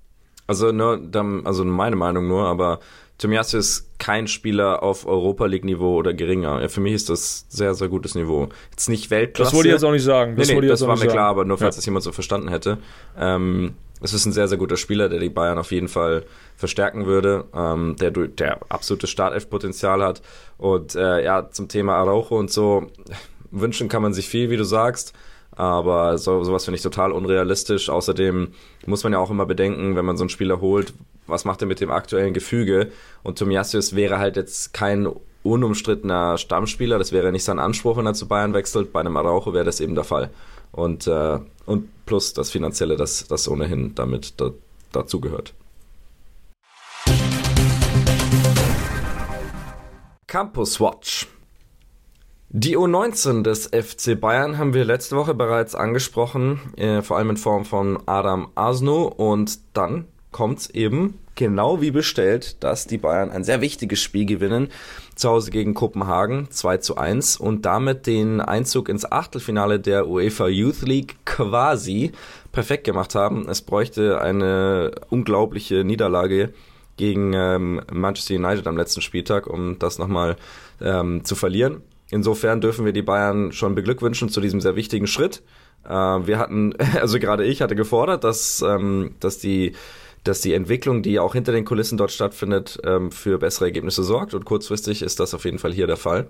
Also nur, also meine Meinung nur, aber Tomiyasu ist kein Spieler auf Europa League Niveau oder geringer. Für mich ist das sehr, sehr gutes Niveau. Jetzt nicht Weltklasse. Das wollte ich jetzt auch nicht sagen. Das, nee, nee, das war mir sagen. klar, aber nur falls ja. das jemand so verstanden hätte. Ähm, es ist ein sehr, sehr guter Spieler, der die Bayern auf jeden Fall verstärken würde, ähm, der, der absolutes Startelf-Potenzial hat. Und äh, ja, zum Thema Araujo und so, wünschen kann man sich viel, wie du sagst. Aber so, sowas finde ich total unrealistisch. Außerdem muss man ja auch immer bedenken, wenn man so einen Spieler holt, was macht er mit dem aktuellen Gefüge? Und Tomiasius wäre halt jetzt kein unumstrittener Stammspieler. Das wäre nicht sein Anspruch, wenn er zu Bayern wechselt. Bei einem Araujo wäre das eben der Fall. Und, äh, und plus das Finanzielle, das, das ohnehin damit da, dazu gehört. Campus Watch. Die U19 des FC Bayern haben wir letzte Woche bereits angesprochen, äh, vor allem in Form von Adam Asno. Und dann kommt es eben genau wie bestellt, dass die Bayern ein sehr wichtiges Spiel gewinnen. Zu Hause gegen Kopenhagen 2 zu 1 und damit den Einzug ins Achtelfinale der UEFA Youth League quasi perfekt gemacht haben. Es bräuchte eine unglaubliche Niederlage gegen ähm, Manchester United am letzten Spieltag, um das nochmal ähm, zu verlieren. Insofern dürfen wir die Bayern schon beglückwünschen zu diesem sehr wichtigen Schritt. Äh, wir hatten, also gerade ich hatte gefordert, dass, ähm, dass die dass die Entwicklung, die auch hinter den Kulissen dort stattfindet, ähm, für bessere Ergebnisse sorgt. Und kurzfristig ist das auf jeden Fall hier der Fall.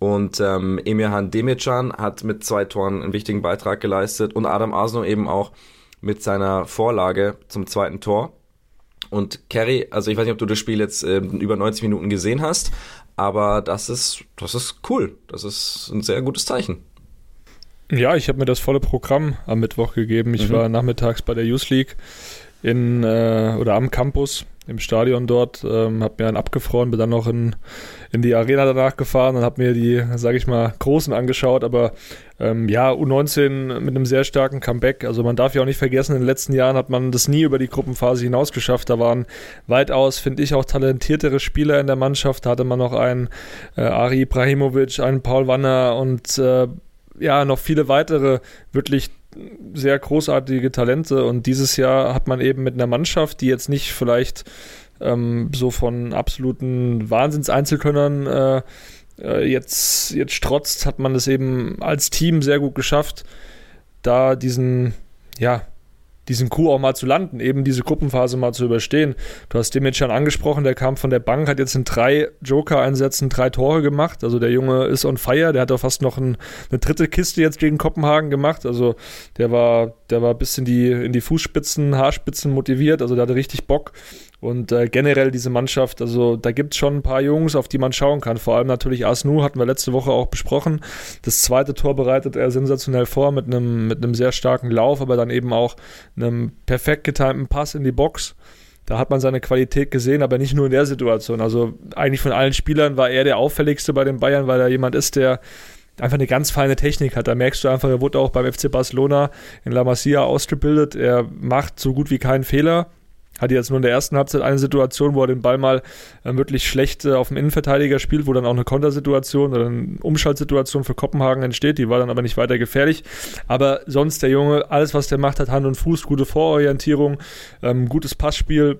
Und ähm, Emirhan Demircan hat mit zwei Toren einen wichtigen Beitrag geleistet und Adam Arsenal eben auch mit seiner Vorlage zum zweiten Tor. Und Kerry, also ich weiß nicht, ob du das Spiel jetzt äh, über 90 Minuten gesehen hast, aber das ist, das ist cool. Das ist ein sehr gutes Zeichen. Ja, ich habe mir das volle Programm am Mittwoch gegeben. Ich mhm. war nachmittags bei der Youth League in äh, oder am Campus im Stadion dort, ähm, habe mir einen abgefroren, bin dann noch in, in die Arena danach gefahren und habe mir die, sage ich mal, Großen angeschaut. Aber ähm, ja, U19 mit einem sehr starken Comeback. Also man darf ja auch nicht vergessen, in den letzten Jahren hat man das nie über die Gruppenphase hinaus geschafft. Da waren weitaus, finde ich, auch talentiertere Spieler in der Mannschaft. Da hatte man noch einen äh, Ari Ibrahimovic, einen Paul Wanner und äh, ja, noch viele weitere wirklich sehr großartige Talente und dieses Jahr hat man eben mit einer Mannschaft, die jetzt nicht vielleicht ähm, so von absoluten Wahnsinns-Einzelkönnern äh, äh, jetzt, jetzt strotzt, hat man es eben als Team sehr gut geschafft, da diesen, ja, diesen Coup auch mal zu landen, eben diese Gruppenphase mal zu überstehen. Du hast schon angesprochen, der kam von der Bank, hat jetzt in drei Joker-Einsätzen drei Tore gemacht. Also der Junge ist on fire, der hat auch fast noch ein, eine dritte Kiste jetzt gegen Kopenhagen gemacht. Also der war, der war bis in die, in die Fußspitzen, Haarspitzen motiviert, also der hatte richtig Bock. Und äh, generell diese Mannschaft, also da gibt es schon ein paar Jungs, auf die man schauen kann. Vor allem natürlich Asnu, hatten wir letzte Woche auch besprochen. Das zweite Tor bereitet er sensationell vor mit einem mit einem sehr starken Lauf, aber dann eben auch einem perfekt getimten Pass in die Box. Da hat man seine Qualität gesehen, aber nicht nur in der Situation. Also eigentlich von allen Spielern war er der auffälligste bei den Bayern, weil er jemand ist, der einfach eine ganz feine Technik hat. Da merkst du einfach, er wurde auch beim FC Barcelona in La Masia ausgebildet. Er macht so gut wie keinen Fehler hatte jetzt nur in der ersten Halbzeit eine Situation, wo er den Ball mal äh, wirklich schlecht äh, auf dem Innenverteidiger spielt, wo dann auch eine Kontersituation oder eine Umschaltsituation für Kopenhagen entsteht. Die war dann aber nicht weiter gefährlich. Aber sonst der Junge, alles was der macht, hat Hand und Fuß, gute Vororientierung, ähm, gutes Passspiel,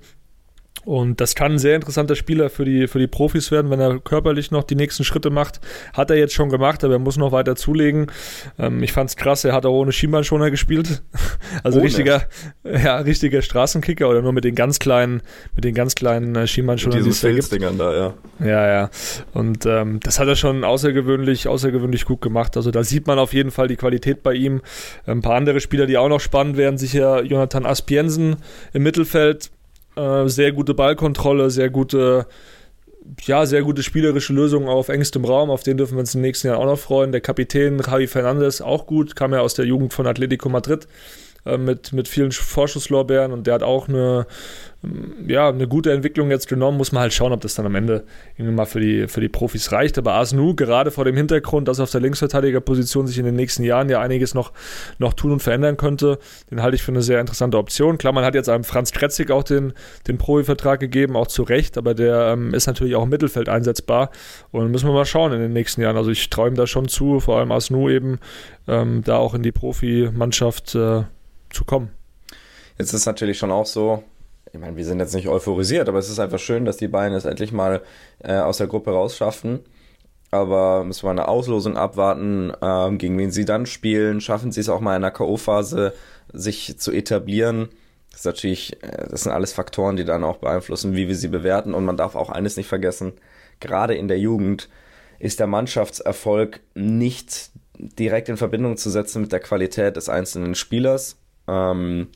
und das kann ein sehr interessanter Spieler für die, für die Profis werden, wenn er körperlich noch die nächsten Schritte macht. Hat er jetzt schon gemacht, aber er muss noch weiter zulegen. Ähm, ich fand's krass, er hat auch ohne Schienbeinschoner gespielt. Also ohne. richtiger, ja, richtiger Straßenkicker oder nur mit den ganz kleinen, mit den ganz kleinen äh, Schienbeinschonern. Mit diesen da, ja. Ja, ja. Und ähm, das hat er schon außergewöhnlich, außergewöhnlich gut gemacht. Also da sieht man auf jeden Fall die Qualität bei ihm. Ein paar andere Spieler, die auch noch spannend wären, sicher Jonathan Aspiensen im Mittelfeld äh, sehr gute Ballkontrolle, sehr gute, ja, sehr gute spielerische Lösungen auf engstem Raum. Auf den dürfen wir uns im nächsten Jahr auch noch freuen. Der Kapitän Javi Fernandes auch gut, kam ja aus der Jugend von Atletico Madrid äh, mit, mit vielen Vorschusslorbeeren und der hat auch eine, ja, eine gute Entwicklung jetzt genommen. Muss man halt schauen, ob das dann am Ende irgendwie mal für die, für die Profis reicht. Aber Asnu, gerade vor dem Hintergrund, dass auf der Linksverteidigerposition sich in den nächsten Jahren ja einiges noch, noch tun und verändern könnte, den halte ich für eine sehr interessante Option. Klar, man hat jetzt einem Franz Kretzig auch den, den Profivertrag gegeben, auch zu Recht, aber der ähm, ist natürlich auch im Mittelfeld einsetzbar. Und müssen wir mal schauen in den nächsten Jahren. Also ich träume da schon zu, vor allem Asnu eben, ähm, da auch in die Profimannschaft äh, zu kommen. Jetzt ist natürlich schon auch so, ich meine, wir sind jetzt nicht euphorisiert, aber es ist einfach schön, dass die Bayern es endlich mal äh, aus der Gruppe rausschaffen. Aber müssen wir eine Auslosung abwarten, ähm, gegen wen sie dann spielen. Schaffen sie es auch mal in der K.O.-Phase, sich zu etablieren. Das ist natürlich, äh, das sind alles Faktoren, die dann auch beeinflussen, wie wir sie bewerten. Und man darf auch eines nicht vergessen, gerade in der Jugend ist der Mannschaftserfolg nicht direkt in Verbindung zu setzen mit der Qualität des einzelnen Spielers. Ähm,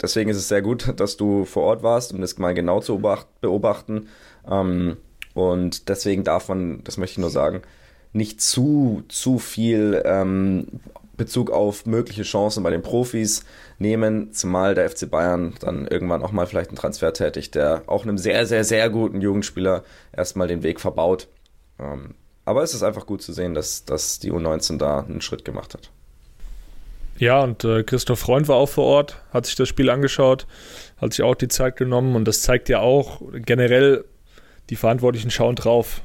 deswegen ist es sehr gut, dass du vor Ort warst, um das mal genau zu beobachten. Ähm, und deswegen darf man, das möchte ich nur sagen, nicht zu, zu viel ähm, Bezug auf mögliche Chancen bei den Profis nehmen, zumal der FC Bayern dann irgendwann auch mal vielleicht einen Transfer tätigt, der auch einem sehr, sehr, sehr guten Jugendspieler erstmal den Weg verbaut. Ähm, aber es ist einfach gut zu sehen, dass, dass die U19 da einen Schritt gemacht hat. Ja, und äh, Christoph Freund war auch vor Ort, hat sich das Spiel angeschaut, hat sich auch die Zeit genommen und das zeigt ja auch generell, die Verantwortlichen schauen drauf.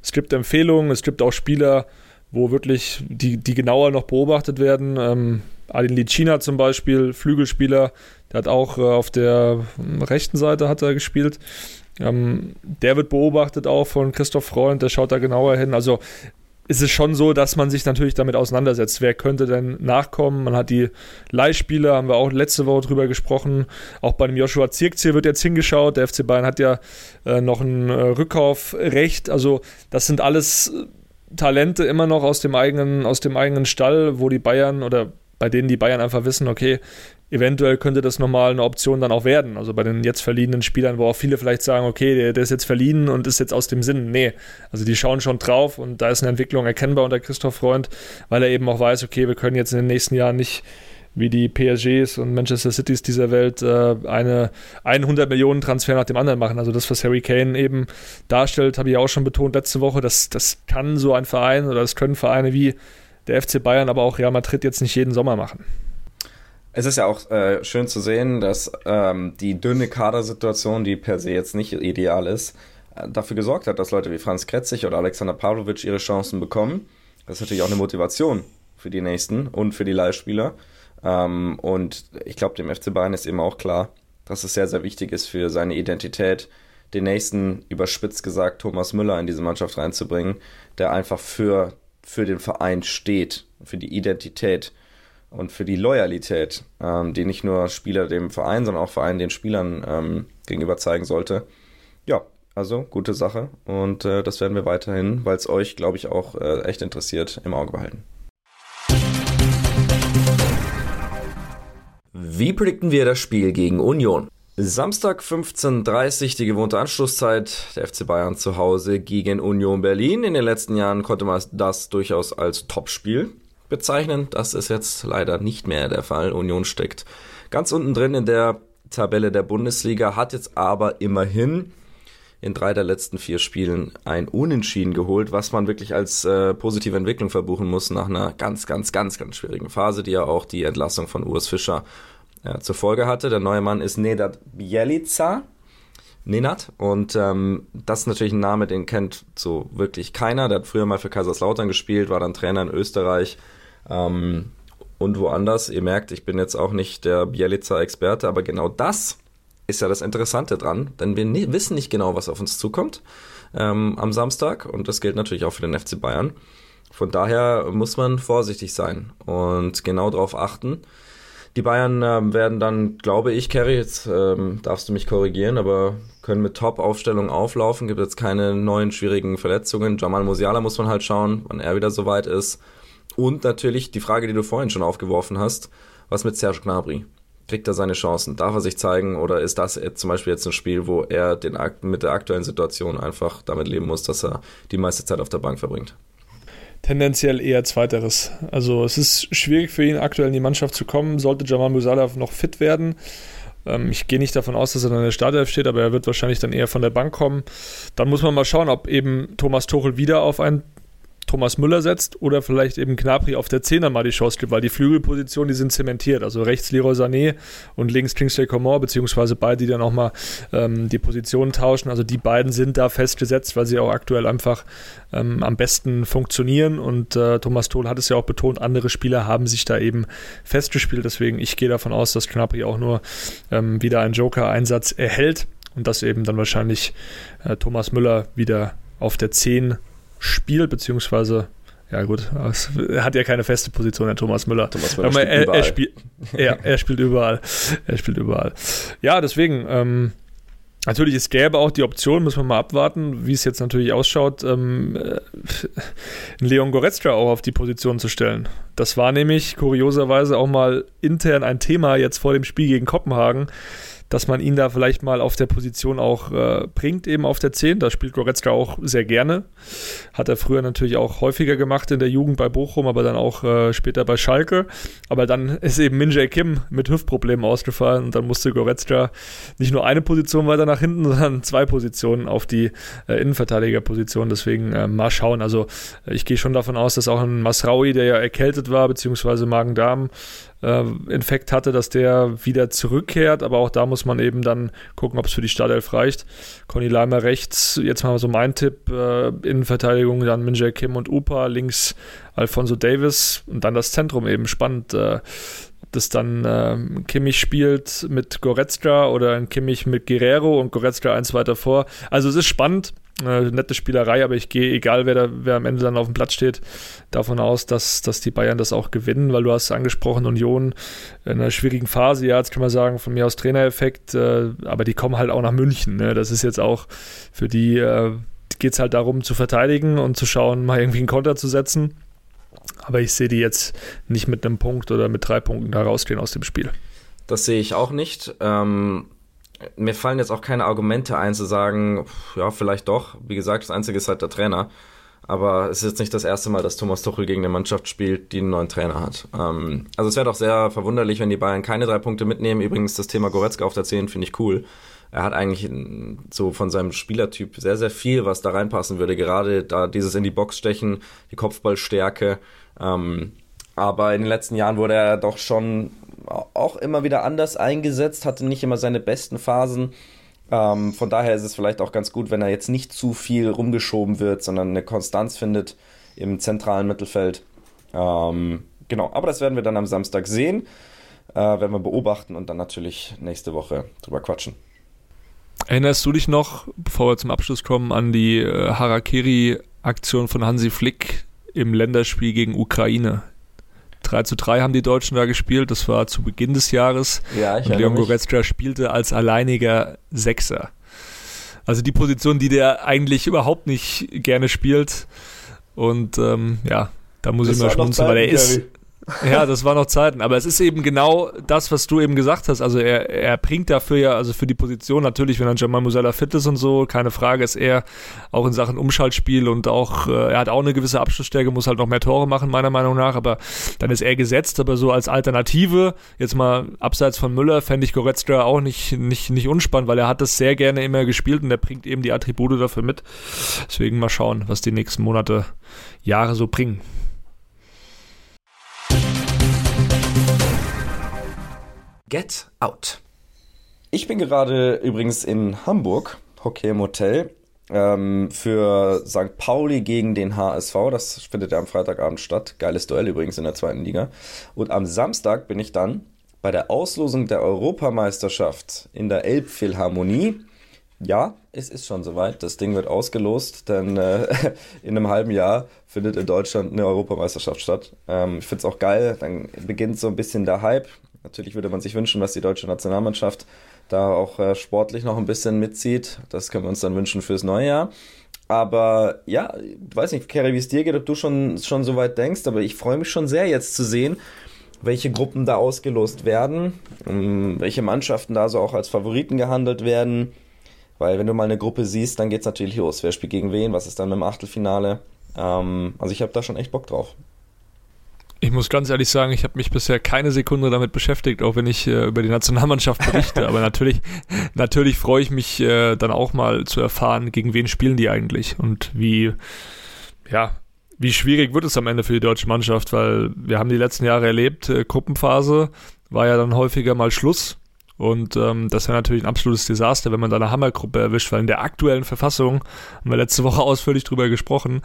Es gibt Empfehlungen, es gibt auch Spieler, wo wirklich die, die genauer noch beobachtet werden. Ähm, Adin Licina zum Beispiel, Flügelspieler, der hat auch äh, auf der rechten Seite hat er gespielt. Ähm, der wird beobachtet auch von Christoph Freund, der schaut da genauer hin. Also ist es schon so, dass man sich natürlich damit auseinandersetzt. Wer könnte denn nachkommen? Man hat die Leihspieler, haben wir auch letzte Woche drüber gesprochen. Auch bei dem Joshua Zirkzee wird jetzt hingeschaut. Der FC Bayern hat ja äh, noch ein äh, Rückkaufrecht. Also das sind alles Talente immer noch aus dem eigenen, aus dem eigenen Stall, wo die Bayern oder bei denen die Bayern einfach wissen, okay, eventuell könnte das nochmal eine Option dann auch werden. Also bei den jetzt verliehenen Spielern, wo auch viele vielleicht sagen, okay, der, der, ist jetzt verliehen und ist jetzt aus dem Sinn. Nee, also die schauen schon drauf und da ist eine Entwicklung erkennbar unter Christoph Freund, weil er eben auch weiß, okay, wir können jetzt in den nächsten Jahren nicht wie die PSGs und Manchester Cities dieser Welt äh, eine 100 Millionen Transfer nach dem anderen machen. Also das, was Harry Kane eben darstellt, habe ich auch schon betont letzte Woche, das, das kann so ein Verein oder das können Vereine wie der FC Bayern, aber auch Real Madrid jetzt nicht jeden Sommer machen. Es ist ja auch äh, schön zu sehen, dass ähm, die dünne Kadersituation, die per se jetzt nicht ideal ist, äh, dafür gesorgt hat, dass Leute wie Franz Kretzig oder Alexander Pavlovic ihre Chancen bekommen. Das ist natürlich auch eine Motivation für die Nächsten und für die Leihspieler. Ähm, und ich glaube, dem FC Bayern ist eben auch klar, dass es sehr, sehr wichtig ist für seine Identität, den nächsten, überspitzt gesagt, Thomas Müller in diese Mannschaft reinzubringen, der einfach für, für den Verein steht, für die Identität und für die Loyalität, ähm, die nicht nur Spieler dem Verein, sondern auch Verein den Spielern ähm, gegenüber zeigen sollte. Ja, also gute Sache und äh, das werden wir weiterhin, weil es euch, glaube ich, auch äh, echt interessiert, im Auge behalten. Wie predikten wir das Spiel gegen Union? Samstag 15.30 Uhr, die gewohnte Anschlusszeit. Der FC Bayern zu Hause gegen Union Berlin. In den letzten Jahren konnte man das durchaus als Topspiel bezeichnen. Das ist jetzt leider nicht mehr der Fall. Union steckt ganz unten drin in der Tabelle der Bundesliga, hat jetzt aber immerhin in drei der letzten vier Spielen ein Unentschieden geholt, was man wirklich als äh, positive Entwicklung verbuchen muss nach einer ganz, ganz, ganz, ganz schwierigen Phase, die ja auch die Entlassung von Urs Fischer äh, zur Folge hatte. Der neue Mann ist Nedat Bielica. Nenat. Und ähm, das ist natürlich ein Name, den kennt so wirklich keiner. Der hat früher mal für Kaiserslautern gespielt, war dann Trainer in Österreich, ähm, und woanders. Ihr merkt, ich bin jetzt auch nicht der Bielica-Experte, aber genau das ist ja das Interessante dran, denn wir ne wissen nicht genau, was auf uns zukommt ähm, am Samstag und das gilt natürlich auch für den FC Bayern. Von daher muss man vorsichtig sein und genau darauf achten. Die Bayern ähm, werden dann, glaube ich, Kerry, jetzt ähm, darfst du mich korrigieren, aber können mit Top-Aufstellung auflaufen. Gibt jetzt keine neuen schwierigen Verletzungen. Jamal Musiala muss man halt schauen, wann er wieder soweit ist. Und natürlich die Frage, die du vorhin schon aufgeworfen hast, was mit Serge Gnabry? Kriegt er seine Chancen? Darf er sich zeigen? Oder ist das jetzt zum Beispiel jetzt ein Spiel, wo er den, mit der aktuellen Situation einfach damit leben muss, dass er die meiste Zeit auf der Bank verbringt? Tendenziell eher zweiteres. Also es ist schwierig für ihn aktuell in die Mannschaft zu kommen. Sollte Jamal Musiala noch fit werden, ähm, ich gehe nicht davon aus, dass er dann in der Startelf steht, aber er wird wahrscheinlich dann eher von der Bank kommen. Dann muss man mal schauen, ob eben Thomas Tuchel wieder auf ein Thomas Müller setzt oder vielleicht eben Knapri auf der 10 mal die Chance gibt, weil die Flügelpositionen, die sind zementiert. Also rechts Leroy Sané und links Kingsley Coman, beziehungsweise beide, die dann auch mal ähm, die Positionen tauschen. Also die beiden sind da festgesetzt, weil sie auch aktuell einfach ähm, am besten funktionieren. Und äh, Thomas Tohl hat es ja auch betont, andere Spieler haben sich da eben festgespielt. Deswegen, ich gehe davon aus, dass Knapri auch nur ähm, wieder einen Joker-Einsatz erhält und dass eben dann wahrscheinlich äh, Thomas Müller wieder auf der 10 spielt, beziehungsweise ja gut, er hat ja keine feste Position, Herr Thomas Müller. Thomas Müller spielt er, er, spielt, er, er, spielt überall. Er spielt überall. Ja, deswegen, ähm, Natürlich, es gäbe auch die Option, müssen wir mal abwarten, wie es jetzt natürlich ausschaut, ähm, äh, Leon Goretzka auch auf die Position zu stellen. Das war nämlich kurioserweise auch mal intern ein Thema jetzt vor dem Spiel gegen Kopenhagen, dass man ihn da vielleicht mal auf der Position auch äh, bringt, eben auf der 10. Da spielt Goretzka auch sehr gerne. Hat er früher natürlich auch häufiger gemacht in der Jugend bei Bochum, aber dann auch äh, später bei Schalke. Aber dann ist eben Min Jae Kim mit Hüftproblemen ausgefallen und dann musste Goretzka nicht nur eine Position weiter nach hinten, sondern zwei Positionen auf die äh, Innenverteidigerposition. Deswegen äh, mal schauen. Also ich gehe schon davon aus, dass auch ein Masraui, der ja erkältet war, beziehungsweise Magen-Darm, äh, Infekt hatte, dass der wieder zurückkehrt. Aber auch da muss man eben dann gucken, ob es für die Startelf reicht. Conny Leimer rechts, jetzt mal so mein Tipp, äh, Innenverteidigung, dann Minjay Kim und Upa, links Alfonso Davis und dann das Zentrum eben spannend. Äh, ob das dann äh, Kimmich spielt mit Goretzka oder Kimmich mit Guerrero und Goretzka eins weiter vor. Also es ist spannend. Äh, nette Spielerei, aber ich gehe, egal wer, da, wer am Ende dann auf dem Platz steht, davon aus, dass, dass die Bayern das auch gewinnen, weil du hast angesprochen, Union in einer schwierigen Phase, ja, jetzt kann man sagen, von mir aus Trainereffekt, äh, aber die kommen halt auch nach München. Ne? Das ist jetzt auch für die, äh, geht es halt darum zu verteidigen und zu schauen, mal irgendwie einen Konter zu setzen. Aber ich sehe die jetzt nicht mit einem Punkt oder mit drei Punkten da rausgehen aus dem Spiel. Das sehe ich auch nicht. Ähm, mir fallen jetzt auch keine Argumente ein, zu sagen, ja, vielleicht doch. Wie gesagt, das Einzige ist halt der Trainer. Aber es ist jetzt nicht das erste Mal, dass Thomas Tuchel gegen eine Mannschaft spielt, die einen neuen Trainer hat. Ähm, also es wäre doch sehr verwunderlich, wenn die Bayern keine drei Punkte mitnehmen. Übrigens, das Thema Goretzka auf der 10 finde ich cool. Er hat eigentlich so von seinem Spielertyp sehr, sehr viel, was da reinpassen würde. Gerade da dieses in die Box stechen, die Kopfballstärke. Ähm, aber in den letzten Jahren wurde er doch schon auch immer wieder anders eingesetzt, hatte nicht immer seine besten Phasen. Ähm, von daher ist es vielleicht auch ganz gut, wenn er jetzt nicht zu viel rumgeschoben wird, sondern eine Konstanz findet im zentralen Mittelfeld. Ähm, genau, aber das werden wir dann am Samstag sehen, äh, werden wir beobachten und dann natürlich nächste Woche drüber quatschen. Erinnerst du dich noch, bevor wir zum Abschluss kommen, an die äh, Harakiri-Aktion von Hansi Flick im Länderspiel gegen Ukraine? 3 zu 3 haben die Deutschen da gespielt. Das war zu Beginn des Jahres. Ja, ich und Leon Goretzka spielte als alleiniger Sechser. Also die Position, die der eigentlich überhaupt nicht gerne spielt. Und ähm, ja, da muss das ich mal schmunzeln, weil er ist, ja, das war noch Zeiten. Aber es ist eben genau das, was du eben gesagt hast. Also er, er bringt dafür ja, also für die Position natürlich, wenn dann Jamal Musella fit ist und so, keine Frage, ist er auch in Sachen Umschaltspiel und auch, äh, er hat auch eine gewisse Abschlussstärke, muss halt noch mehr Tore machen, meiner Meinung nach. Aber dann ist er gesetzt. Aber so als Alternative, jetzt mal abseits von Müller, fände ich Goretzka auch nicht, nicht, nicht unspannend, weil er hat das sehr gerne immer gespielt und er bringt eben die Attribute dafür mit. Deswegen mal schauen, was die nächsten Monate, Jahre so bringen. Get Out. Ich bin gerade übrigens in Hamburg, Hockey im Hotel, ähm, für St. Pauli gegen den HSV. Das findet ja am Freitagabend statt. Geiles Duell übrigens in der zweiten Liga. Und am Samstag bin ich dann bei der Auslosung der Europameisterschaft in der Elbphilharmonie. Ja, es ist schon soweit. Das Ding wird ausgelost, denn äh, in einem halben Jahr findet in Deutschland eine Europameisterschaft statt. Ähm, ich finde es auch geil. Dann beginnt so ein bisschen der Hype. Natürlich würde man sich wünschen, dass die deutsche Nationalmannschaft da auch äh, sportlich noch ein bisschen mitzieht. Das können wir uns dann wünschen fürs neue Jahr. Aber ja, ich weiß nicht, Kerry, wie es dir geht, ob du schon, schon so weit denkst, aber ich freue mich schon sehr jetzt zu sehen, welche Gruppen da ausgelost werden, welche Mannschaften da so auch als Favoriten gehandelt werden. Weil wenn du mal eine Gruppe siehst, dann geht es natürlich los. Wer spielt gegen wen? Was ist dann mit dem Achtelfinale? Ähm, also ich habe da schon echt Bock drauf. Ich muss ganz ehrlich sagen, ich habe mich bisher keine Sekunde damit beschäftigt, auch wenn ich äh, über die Nationalmannschaft berichte. Aber natürlich, natürlich freue ich mich äh, dann auch mal zu erfahren, gegen wen spielen die eigentlich und wie, ja, wie schwierig wird es am Ende für die deutsche Mannschaft, weil wir haben die letzten Jahre erlebt, äh, Gruppenphase war ja dann häufiger mal Schluss und ähm, das wäre natürlich ein absolutes Desaster, wenn man da eine Hammergruppe erwischt, weil in der aktuellen Verfassung, haben wir letzte Woche ausführlich drüber gesprochen,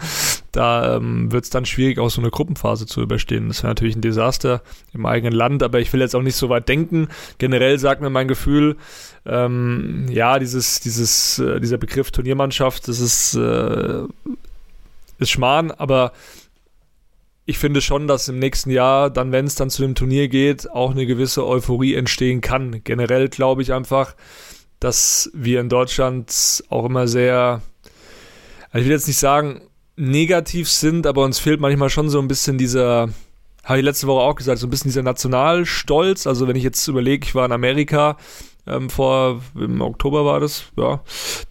da ähm, wird es dann schwierig, auch so eine Gruppenphase zu überstehen. Das wäre natürlich ein Desaster im eigenen Land, aber ich will jetzt auch nicht so weit denken. Generell sagt mir mein Gefühl, ähm, ja, dieses, dieses, äh, dieser Begriff Turniermannschaft, das ist, äh, ist Schmarrn, aber ich finde schon, dass im nächsten Jahr, dann, wenn es dann zu dem Turnier geht, auch eine gewisse Euphorie entstehen kann. Generell glaube ich einfach, dass wir in Deutschland auch immer sehr, also ich will jetzt nicht sagen, negativ sind, aber uns fehlt manchmal schon so ein bisschen dieser, habe ich letzte Woche auch gesagt, so ein bisschen dieser Nationalstolz. Also wenn ich jetzt überlege, ich war in Amerika, ähm, vor, im Oktober war das, ja,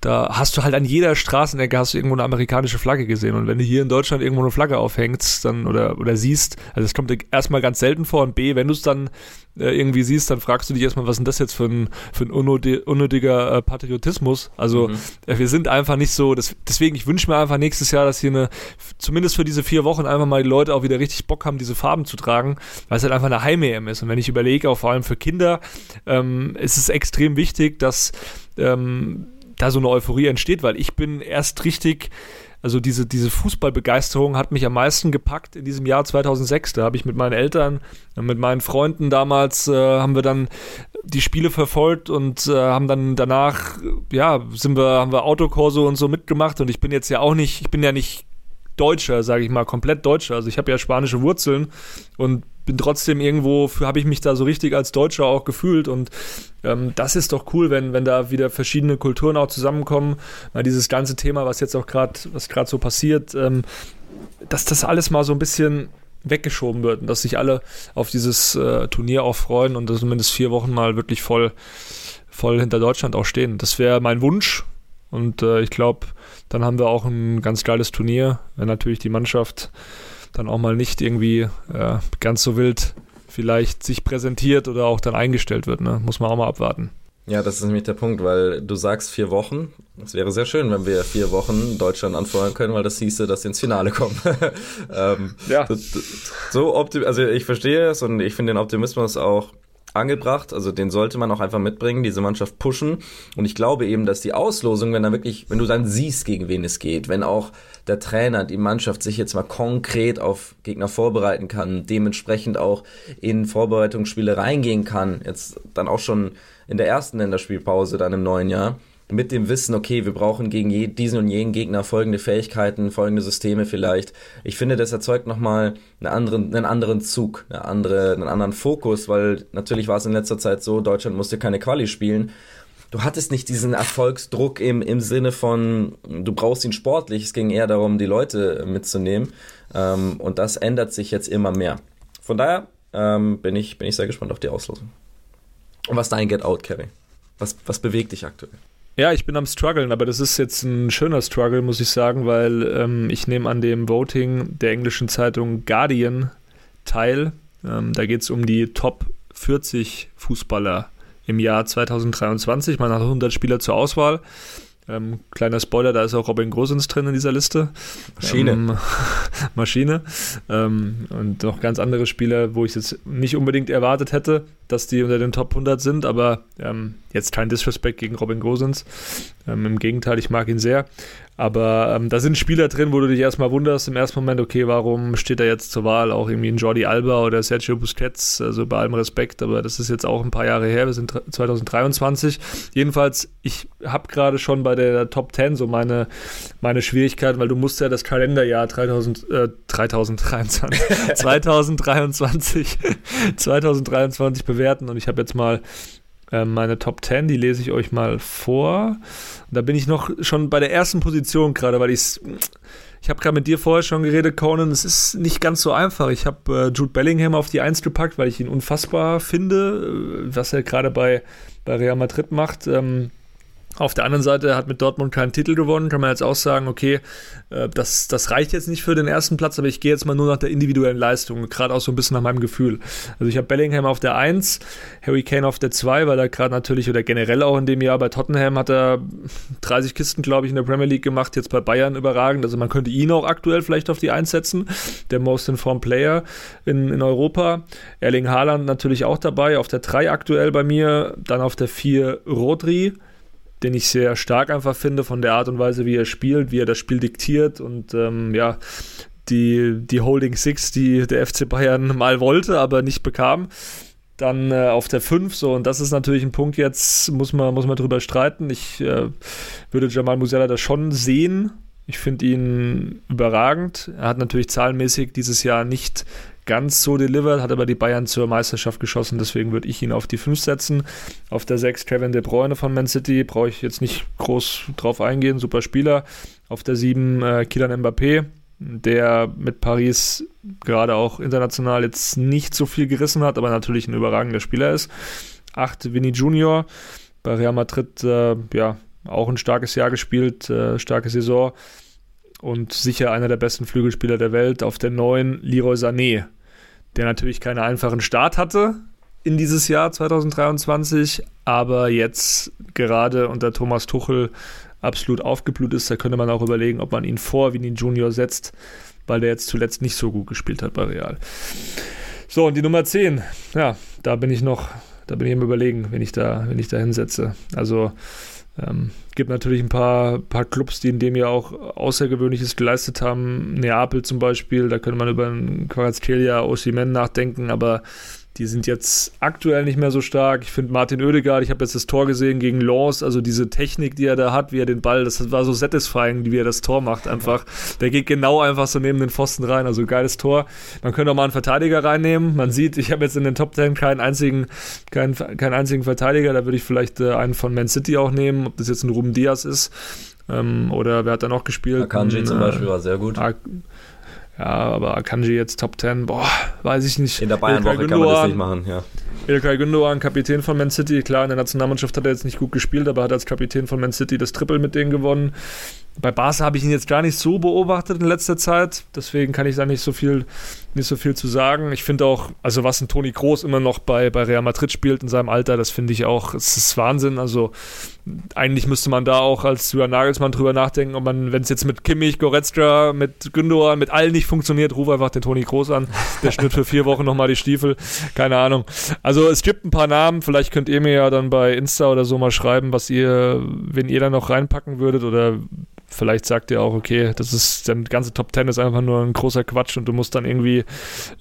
da hast du halt an jeder Straßenecke hast du irgendwo eine amerikanische Flagge gesehen und wenn du hier in Deutschland irgendwo eine Flagge aufhängst, dann, oder, oder siehst, also das kommt dir erstmal ganz selten vor und B, wenn du es dann äh, irgendwie siehst, dann fragst du dich erstmal, was ist denn das jetzt für ein, für ein unnötiger äh, Patriotismus? Also mhm. äh, wir sind einfach nicht so, das, deswegen, ich wünsche mir einfach nächstes Jahr, dass hier eine, zumindest für diese vier Wochen einfach mal die Leute auch wieder richtig Bock haben, diese Farben zu tragen, weil es halt einfach eine Heim-EM ist. Und wenn ich überlege, auch vor allem für Kinder, ähm, ist es extrem wichtig, dass ähm, da so eine Euphorie entsteht, weil ich bin erst richtig also diese, diese Fußballbegeisterung hat mich am meisten gepackt in diesem Jahr 2006. Da habe ich mit meinen Eltern, mit meinen Freunden damals, äh, haben wir dann die Spiele verfolgt und äh, haben dann danach, ja, sind wir, haben wir Autokorso und so mitgemacht und ich bin jetzt ja auch nicht, ich bin ja nicht Deutscher, sage ich mal, komplett Deutscher. Also ich habe ja spanische Wurzeln und bin trotzdem irgendwo, habe ich mich da so richtig als Deutscher auch gefühlt und ähm, das ist doch cool, wenn, wenn da wieder verschiedene Kulturen auch zusammenkommen. Mal dieses ganze Thema, was jetzt auch gerade, was gerade so passiert, ähm, dass das alles mal so ein bisschen weggeschoben wird und dass sich alle auf dieses äh, Turnier auch freuen und dass zumindest vier Wochen mal wirklich voll, voll hinter Deutschland auch stehen. Das wäre mein Wunsch und äh, ich glaube, dann haben wir auch ein ganz geiles Turnier, wenn natürlich die Mannschaft dann auch mal nicht irgendwie äh, ganz so wild vielleicht sich präsentiert oder auch dann eingestellt wird. Ne? Muss man auch mal abwarten. Ja, das ist nämlich der Punkt, weil du sagst vier Wochen. Es wäre sehr schön, wenn wir vier Wochen Deutschland anfeuern können, weil das hieße, dass sie ins Finale kommen. ähm, ja. So optim also ich verstehe es und ich finde den Optimismus auch angebracht. Also den sollte man auch einfach mitbringen, diese Mannschaft pushen. Und ich glaube eben, dass die Auslosung, wenn da wirklich, wenn du dann siehst, gegen wen es geht, wenn auch der Trainer, die Mannschaft sich jetzt mal konkret auf Gegner vorbereiten kann, dementsprechend auch in Vorbereitungsspiele reingehen kann, jetzt dann auch schon in der ersten Länderspielpause dann im neuen Jahr, mit dem Wissen, okay, wir brauchen gegen diesen und jenen Gegner folgende Fähigkeiten, folgende Systeme vielleicht. Ich finde, das erzeugt nochmal einen anderen, einen anderen Zug, eine andere, einen anderen Fokus, weil natürlich war es in letzter Zeit so, Deutschland musste keine Quali spielen. Du hattest nicht diesen Erfolgsdruck im, im Sinne von, du brauchst ihn sportlich. Es ging eher darum, die Leute mitzunehmen. Ähm, und das ändert sich jetzt immer mehr. Von daher ähm, bin, ich, bin ich sehr gespannt auf die Auslosung. Und was dein Get Out, Kerry? Was, was bewegt dich aktuell? Ja, ich bin am struggeln, aber das ist jetzt ein schöner Struggle, muss ich sagen, weil ähm, ich nehme an dem Voting der englischen Zeitung Guardian teil. Ähm, da geht es um die Top 40 Fußballer im Jahr 2023. Man hat 100 Spieler zur Auswahl. Ähm, kleiner Spoiler, da ist auch Robin Gosens drin in dieser Liste. Maschine. Ähm, Maschine. Ähm, und noch ganz andere Spieler, wo ich es nicht unbedingt erwartet hätte, dass die unter den Top 100 sind, aber ähm, jetzt kein Disrespect gegen Robin Gosens. Ähm, Im Gegenteil, ich mag ihn sehr. Aber ähm, da sind Spieler drin, wo du dich erstmal wunderst im ersten Moment, okay, warum steht er jetzt zur Wahl? Auch irgendwie ein Jordi Alba oder Sergio Busquets, also bei allem Respekt, aber das ist jetzt auch ein paar Jahre her, wir sind 2023. Jedenfalls, ich habe gerade schon bei der Top 10 so meine, meine Schwierigkeiten, weil du musst ja das Kalenderjahr 3000, äh, 3023, 2023, 2023 bewerten und ich habe jetzt mal meine Top 10, die lese ich euch mal vor. Da bin ich noch schon bei der ersten Position gerade, weil ich ich habe gerade mit dir vorher schon geredet, Conan. Es ist nicht ganz so einfach. Ich habe äh, Jude Bellingham auf die Eins gepackt, weil ich ihn unfassbar finde, äh, was er gerade bei, bei Real Madrid macht. Ähm, auf der anderen Seite hat mit Dortmund keinen Titel gewonnen, kann man jetzt auch sagen, okay, äh, das, das reicht jetzt nicht für den ersten Platz, aber ich gehe jetzt mal nur nach der individuellen Leistung, gerade auch so ein bisschen nach meinem Gefühl. Also ich habe Bellingham auf der 1, Harry Kane auf der 2, weil er gerade natürlich oder generell auch in dem Jahr bei Tottenham hat er 30 Kisten, glaube ich, in der Premier League gemacht, jetzt bei Bayern überragend. Also man könnte ihn auch aktuell vielleicht auf die 1 setzen, der Most Informed Player in, in Europa. Erling Haaland natürlich auch dabei, auf der 3 aktuell bei mir, dann auf der 4 Rodri den ich sehr stark einfach finde von der Art und Weise, wie er spielt, wie er das Spiel diktiert und ähm, ja, die, die Holding Six, die der FC Bayern mal wollte, aber nicht bekam. Dann äh, auf der 5, so, und das ist natürlich ein Punkt, jetzt muss man, muss man drüber streiten. Ich äh, würde Jamal Musiala da schon sehen. Ich finde ihn überragend. Er hat natürlich zahlenmäßig dieses Jahr nicht ganz so delivered, hat aber die Bayern zur Meisterschaft geschossen, deswegen würde ich ihn auf die 5 setzen. Auf der 6 Kevin De Bruyne von Man City, brauche ich jetzt nicht groß drauf eingehen, super Spieler. Auf der 7 äh, Kylian Mbappé, der mit Paris gerade auch international jetzt nicht so viel gerissen hat, aber natürlich ein überragender Spieler ist. 8 Vinny Junior, bei Real Madrid äh, ja auch ein starkes Jahr gespielt, äh, starke Saison und sicher einer der besten Flügelspieler der Welt. Auf der 9 Leroy Sané, der natürlich keinen einfachen Start hatte in dieses Jahr 2023, aber jetzt gerade unter Thomas Tuchel absolut aufgeblüht ist. Da könnte man auch überlegen, ob man ihn vor Vini Junior setzt, weil der jetzt zuletzt nicht so gut gespielt hat bei Real. So, und die Nummer 10, ja, da bin ich noch, da bin ich im Überlegen, wenn ich da, wenn ich da hinsetze. Also ähm, gibt natürlich ein paar, paar Clubs, die in dem Jahr auch Außergewöhnliches geleistet haben. Neapel zum Beispiel, da könnte man über einen Quarazkelia, Osimen nachdenken, aber die sind jetzt aktuell nicht mehr so stark. Ich finde Martin Oedegaard, ich habe jetzt das Tor gesehen gegen Lens, also diese Technik, die er da hat, wie er den Ball, das war so satisfying, wie er das Tor macht einfach. Der geht genau einfach so neben den Pfosten rein, also geiles Tor. Man könnte auch mal einen Verteidiger reinnehmen. Man sieht, ich habe jetzt in den Top 10 keinen einzigen, keinen, keinen einzigen Verteidiger, da würde ich vielleicht äh, einen von Man City auch nehmen, ob das jetzt ein Ruben Diaz ist. Ähm, oder wer hat da noch gespielt? Akanji zum Beispiel war sehr gut. Ak ja, aber Akanji jetzt Top 10, boah, weiß ich nicht. In der Bayern-Woche kann man das nicht machen, ja. Ilkay Gündogan, Kapitän von Man City, klar, in der Nationalmannschaft hat er jetzt nicht gut gespielt, aber hat als Kapitän von Man City das Triple mit denen gewonnen. Bei Barca habe ich ihn jetzt gar nicht so beobachtet in letzter Zeit, deswegen kann ich da nicht so viel, nicht so viel zu sagen. Ich finde auch, also was ein Toni Kroos immer noch bei, bei Real Madrid spielt in seinem Alter, das finde ich auch, es ist Wahnsinn. Also eigentlich müsste man da auch als Julian Nagelsmann drüber nachdenken, ob man, wenn es jetzt mit Kimmich, Goretzka, mit Gündogan, mit allen nicht funktioniert, ruf einfach den Toni Kroos an. Der schnitt für vier Wochen nochmal die Stiefel. Keine Ahnung. Also es gibt ein paar Namen, vielleicht könnt ihr mir ja dann bei Insta oder so mal schreiben, was ihr, wenn ihr da noch reinpacken würdet oder vielleicht sagt ihr auch, okay, das ist, der ganze Top Ten ist einfach nur ein großer Quatsch und du musst dann irgendwie,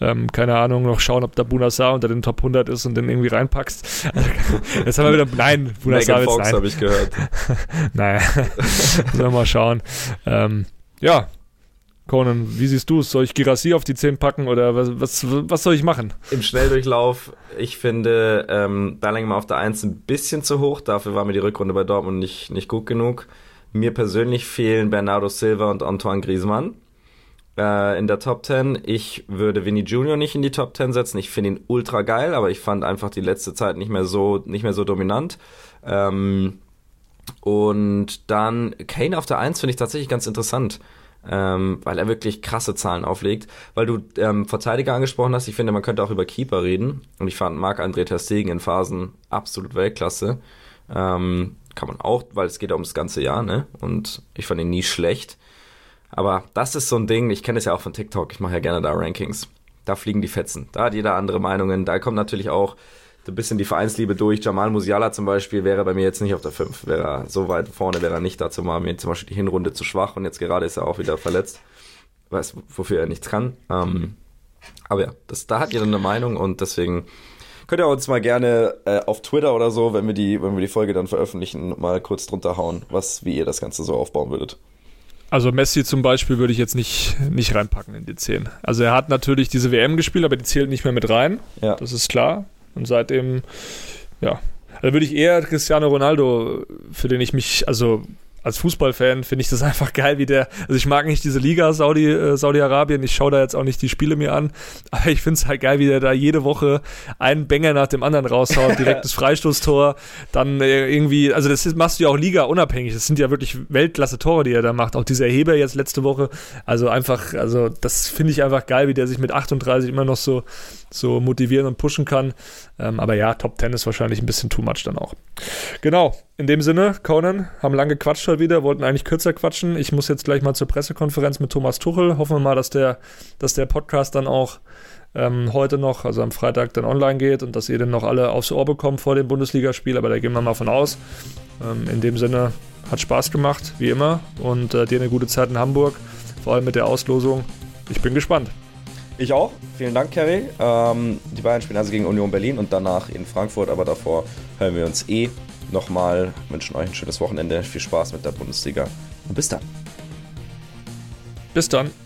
ähm, keine Ahnung, noch schauen, ob da Bunasar unter den Top 100 ist und den irgendwie reinpackst. jetzt haben wir wieder, nein, Bunasar Megan Fox habe ich gehört. naja, sollen wir mal schauen. Ähm, ja, Conan, wie siehst du es? Soll ich Girassi auf die 10 packen oder was, was, was soll ich machen? Im Schnelldurchlauf, ich finde ähm, Bellingham auf der 1 ein bisschen zu hoch. Dafür war mir die Rückrunde bei Dortmund nicht, nicht gut genug. Mir persönlich fehlen Bernardo Silva und Antoine Griezmann äh, in der Top 10. Ich würde Vinny Junior nicht in die Top 10 setzen. Ich finde ihn ultra geil, aber ich fand einfach die letzte Zeit nicht mehr so, nicht mehr so dominant. Ähm, und dann Kane auf der 1 finde ich tatsächlich ganz interessant. Ähm, weil er wirklich krasse Zahlen auflegt. Weil du ähm, Verteidiger angesprochen hast, ich finde, man könnte auch über Keeper reden. Und ich fand Marc-André Ter Stegen in Phasen absolut Weltklasse. Ähm, kann man auch, weil es geht ja ums ganze Jahr, ne? Und ich fand ihn nie schlecht. Aber das ist so ein Ding, ich kenne es ja auch von TikTok, ich mache ja gerne da Rankings. Da fliegen die Fetzen. Da hat jeder andere Meinungen. Da kommt natürlich auch ein bisschen die Vereinsliebe durch. Jamal Musiala zum Beispiel wäre bei mir jetzt nicht auf der 5. Wäre er so weit vorne, wäre er nicht. Dazu war mir zum Beispiel die Hinrunde zu schwach und jetzt gerade ist er auch wieder verletzt. Weiß, wofür er nichts kann. Ähm, aber ja, das, da hat jeder eine Meinung und deswegen Könnt ihr uns mal gerne äh, auf Twitter oder so, wenn wir, die, wenn wir die Folge dann veröffentlichen, mal kurz drunter hauen, was, wie ihr das Ganze so aufbauen würdet. Also Messi zum Beispiel würde ich jetzt nicht, nicht reinpacken in die 10. Also er hat natürlich diese WM gespielt, aber die zählt nicht mehr mit rein. Ja. Das ist klar. Und seitdem, ja. Da würde ich eher Cristiano Ronaldo, für den ich mich, also als Fußballfan finde ich das einfach geil, wie der, also ich mag nicht diese Liga Saudi, äh, Saudi-Arabien, ich schaue da jetzt auch nicht die Spiele mir an, aber ich finde es halt geil, wie der da jede Woche einen Banger nach dem anderen raushaut, direktes Freistoßtor, dann äh, irgendwie, also das ist, machst du ja auch Liga unabhängig, das sind ja wirklich Weltklasse-Tore, die er da macht, auch dieser Heber jetzt letzte Woche, also einfach, also das finde ich einfach geil, wie der sich mit 38 immer noch so so motivieren und pushen kann. Ähm, aber ja, Top 10 ist wahrscheinlich ein bisschen too much dann auch. Genau, in dem Sinne, Conan, haben lange gequatscht heute wieder, wollten eigentlich kürzer quatschen. Ich muss jetzt gleich mal zur Pressekonferenz mit Thomas Tuchel. Hoffen wir mal, dass der, dass der Podcast dann auch ähm, heute noch, also am Freitag, dann online geht und dass ihr dann noch alle aufs Ohr bekommt vor dem Bundesligaspiel. Aber da gehen wir mal von aus. Ähm, in dem Sinne, hat Spaß gemacht, wie immer. Und äh, dir eine gute Zeit in Hamburg, vor allem mit der Auslosung. Ich bin gespannt. Ich auch. Vielen Dank, Kerry. Ähm, die Bayern spielen also gegen Union Berlin und danach in Frankfurt, aber davor hören wir uns eh nochmal. Wünschen euch ein schönes Wochenende. Viel Spaß mit der Bundesliga und bis dann. Bis dann.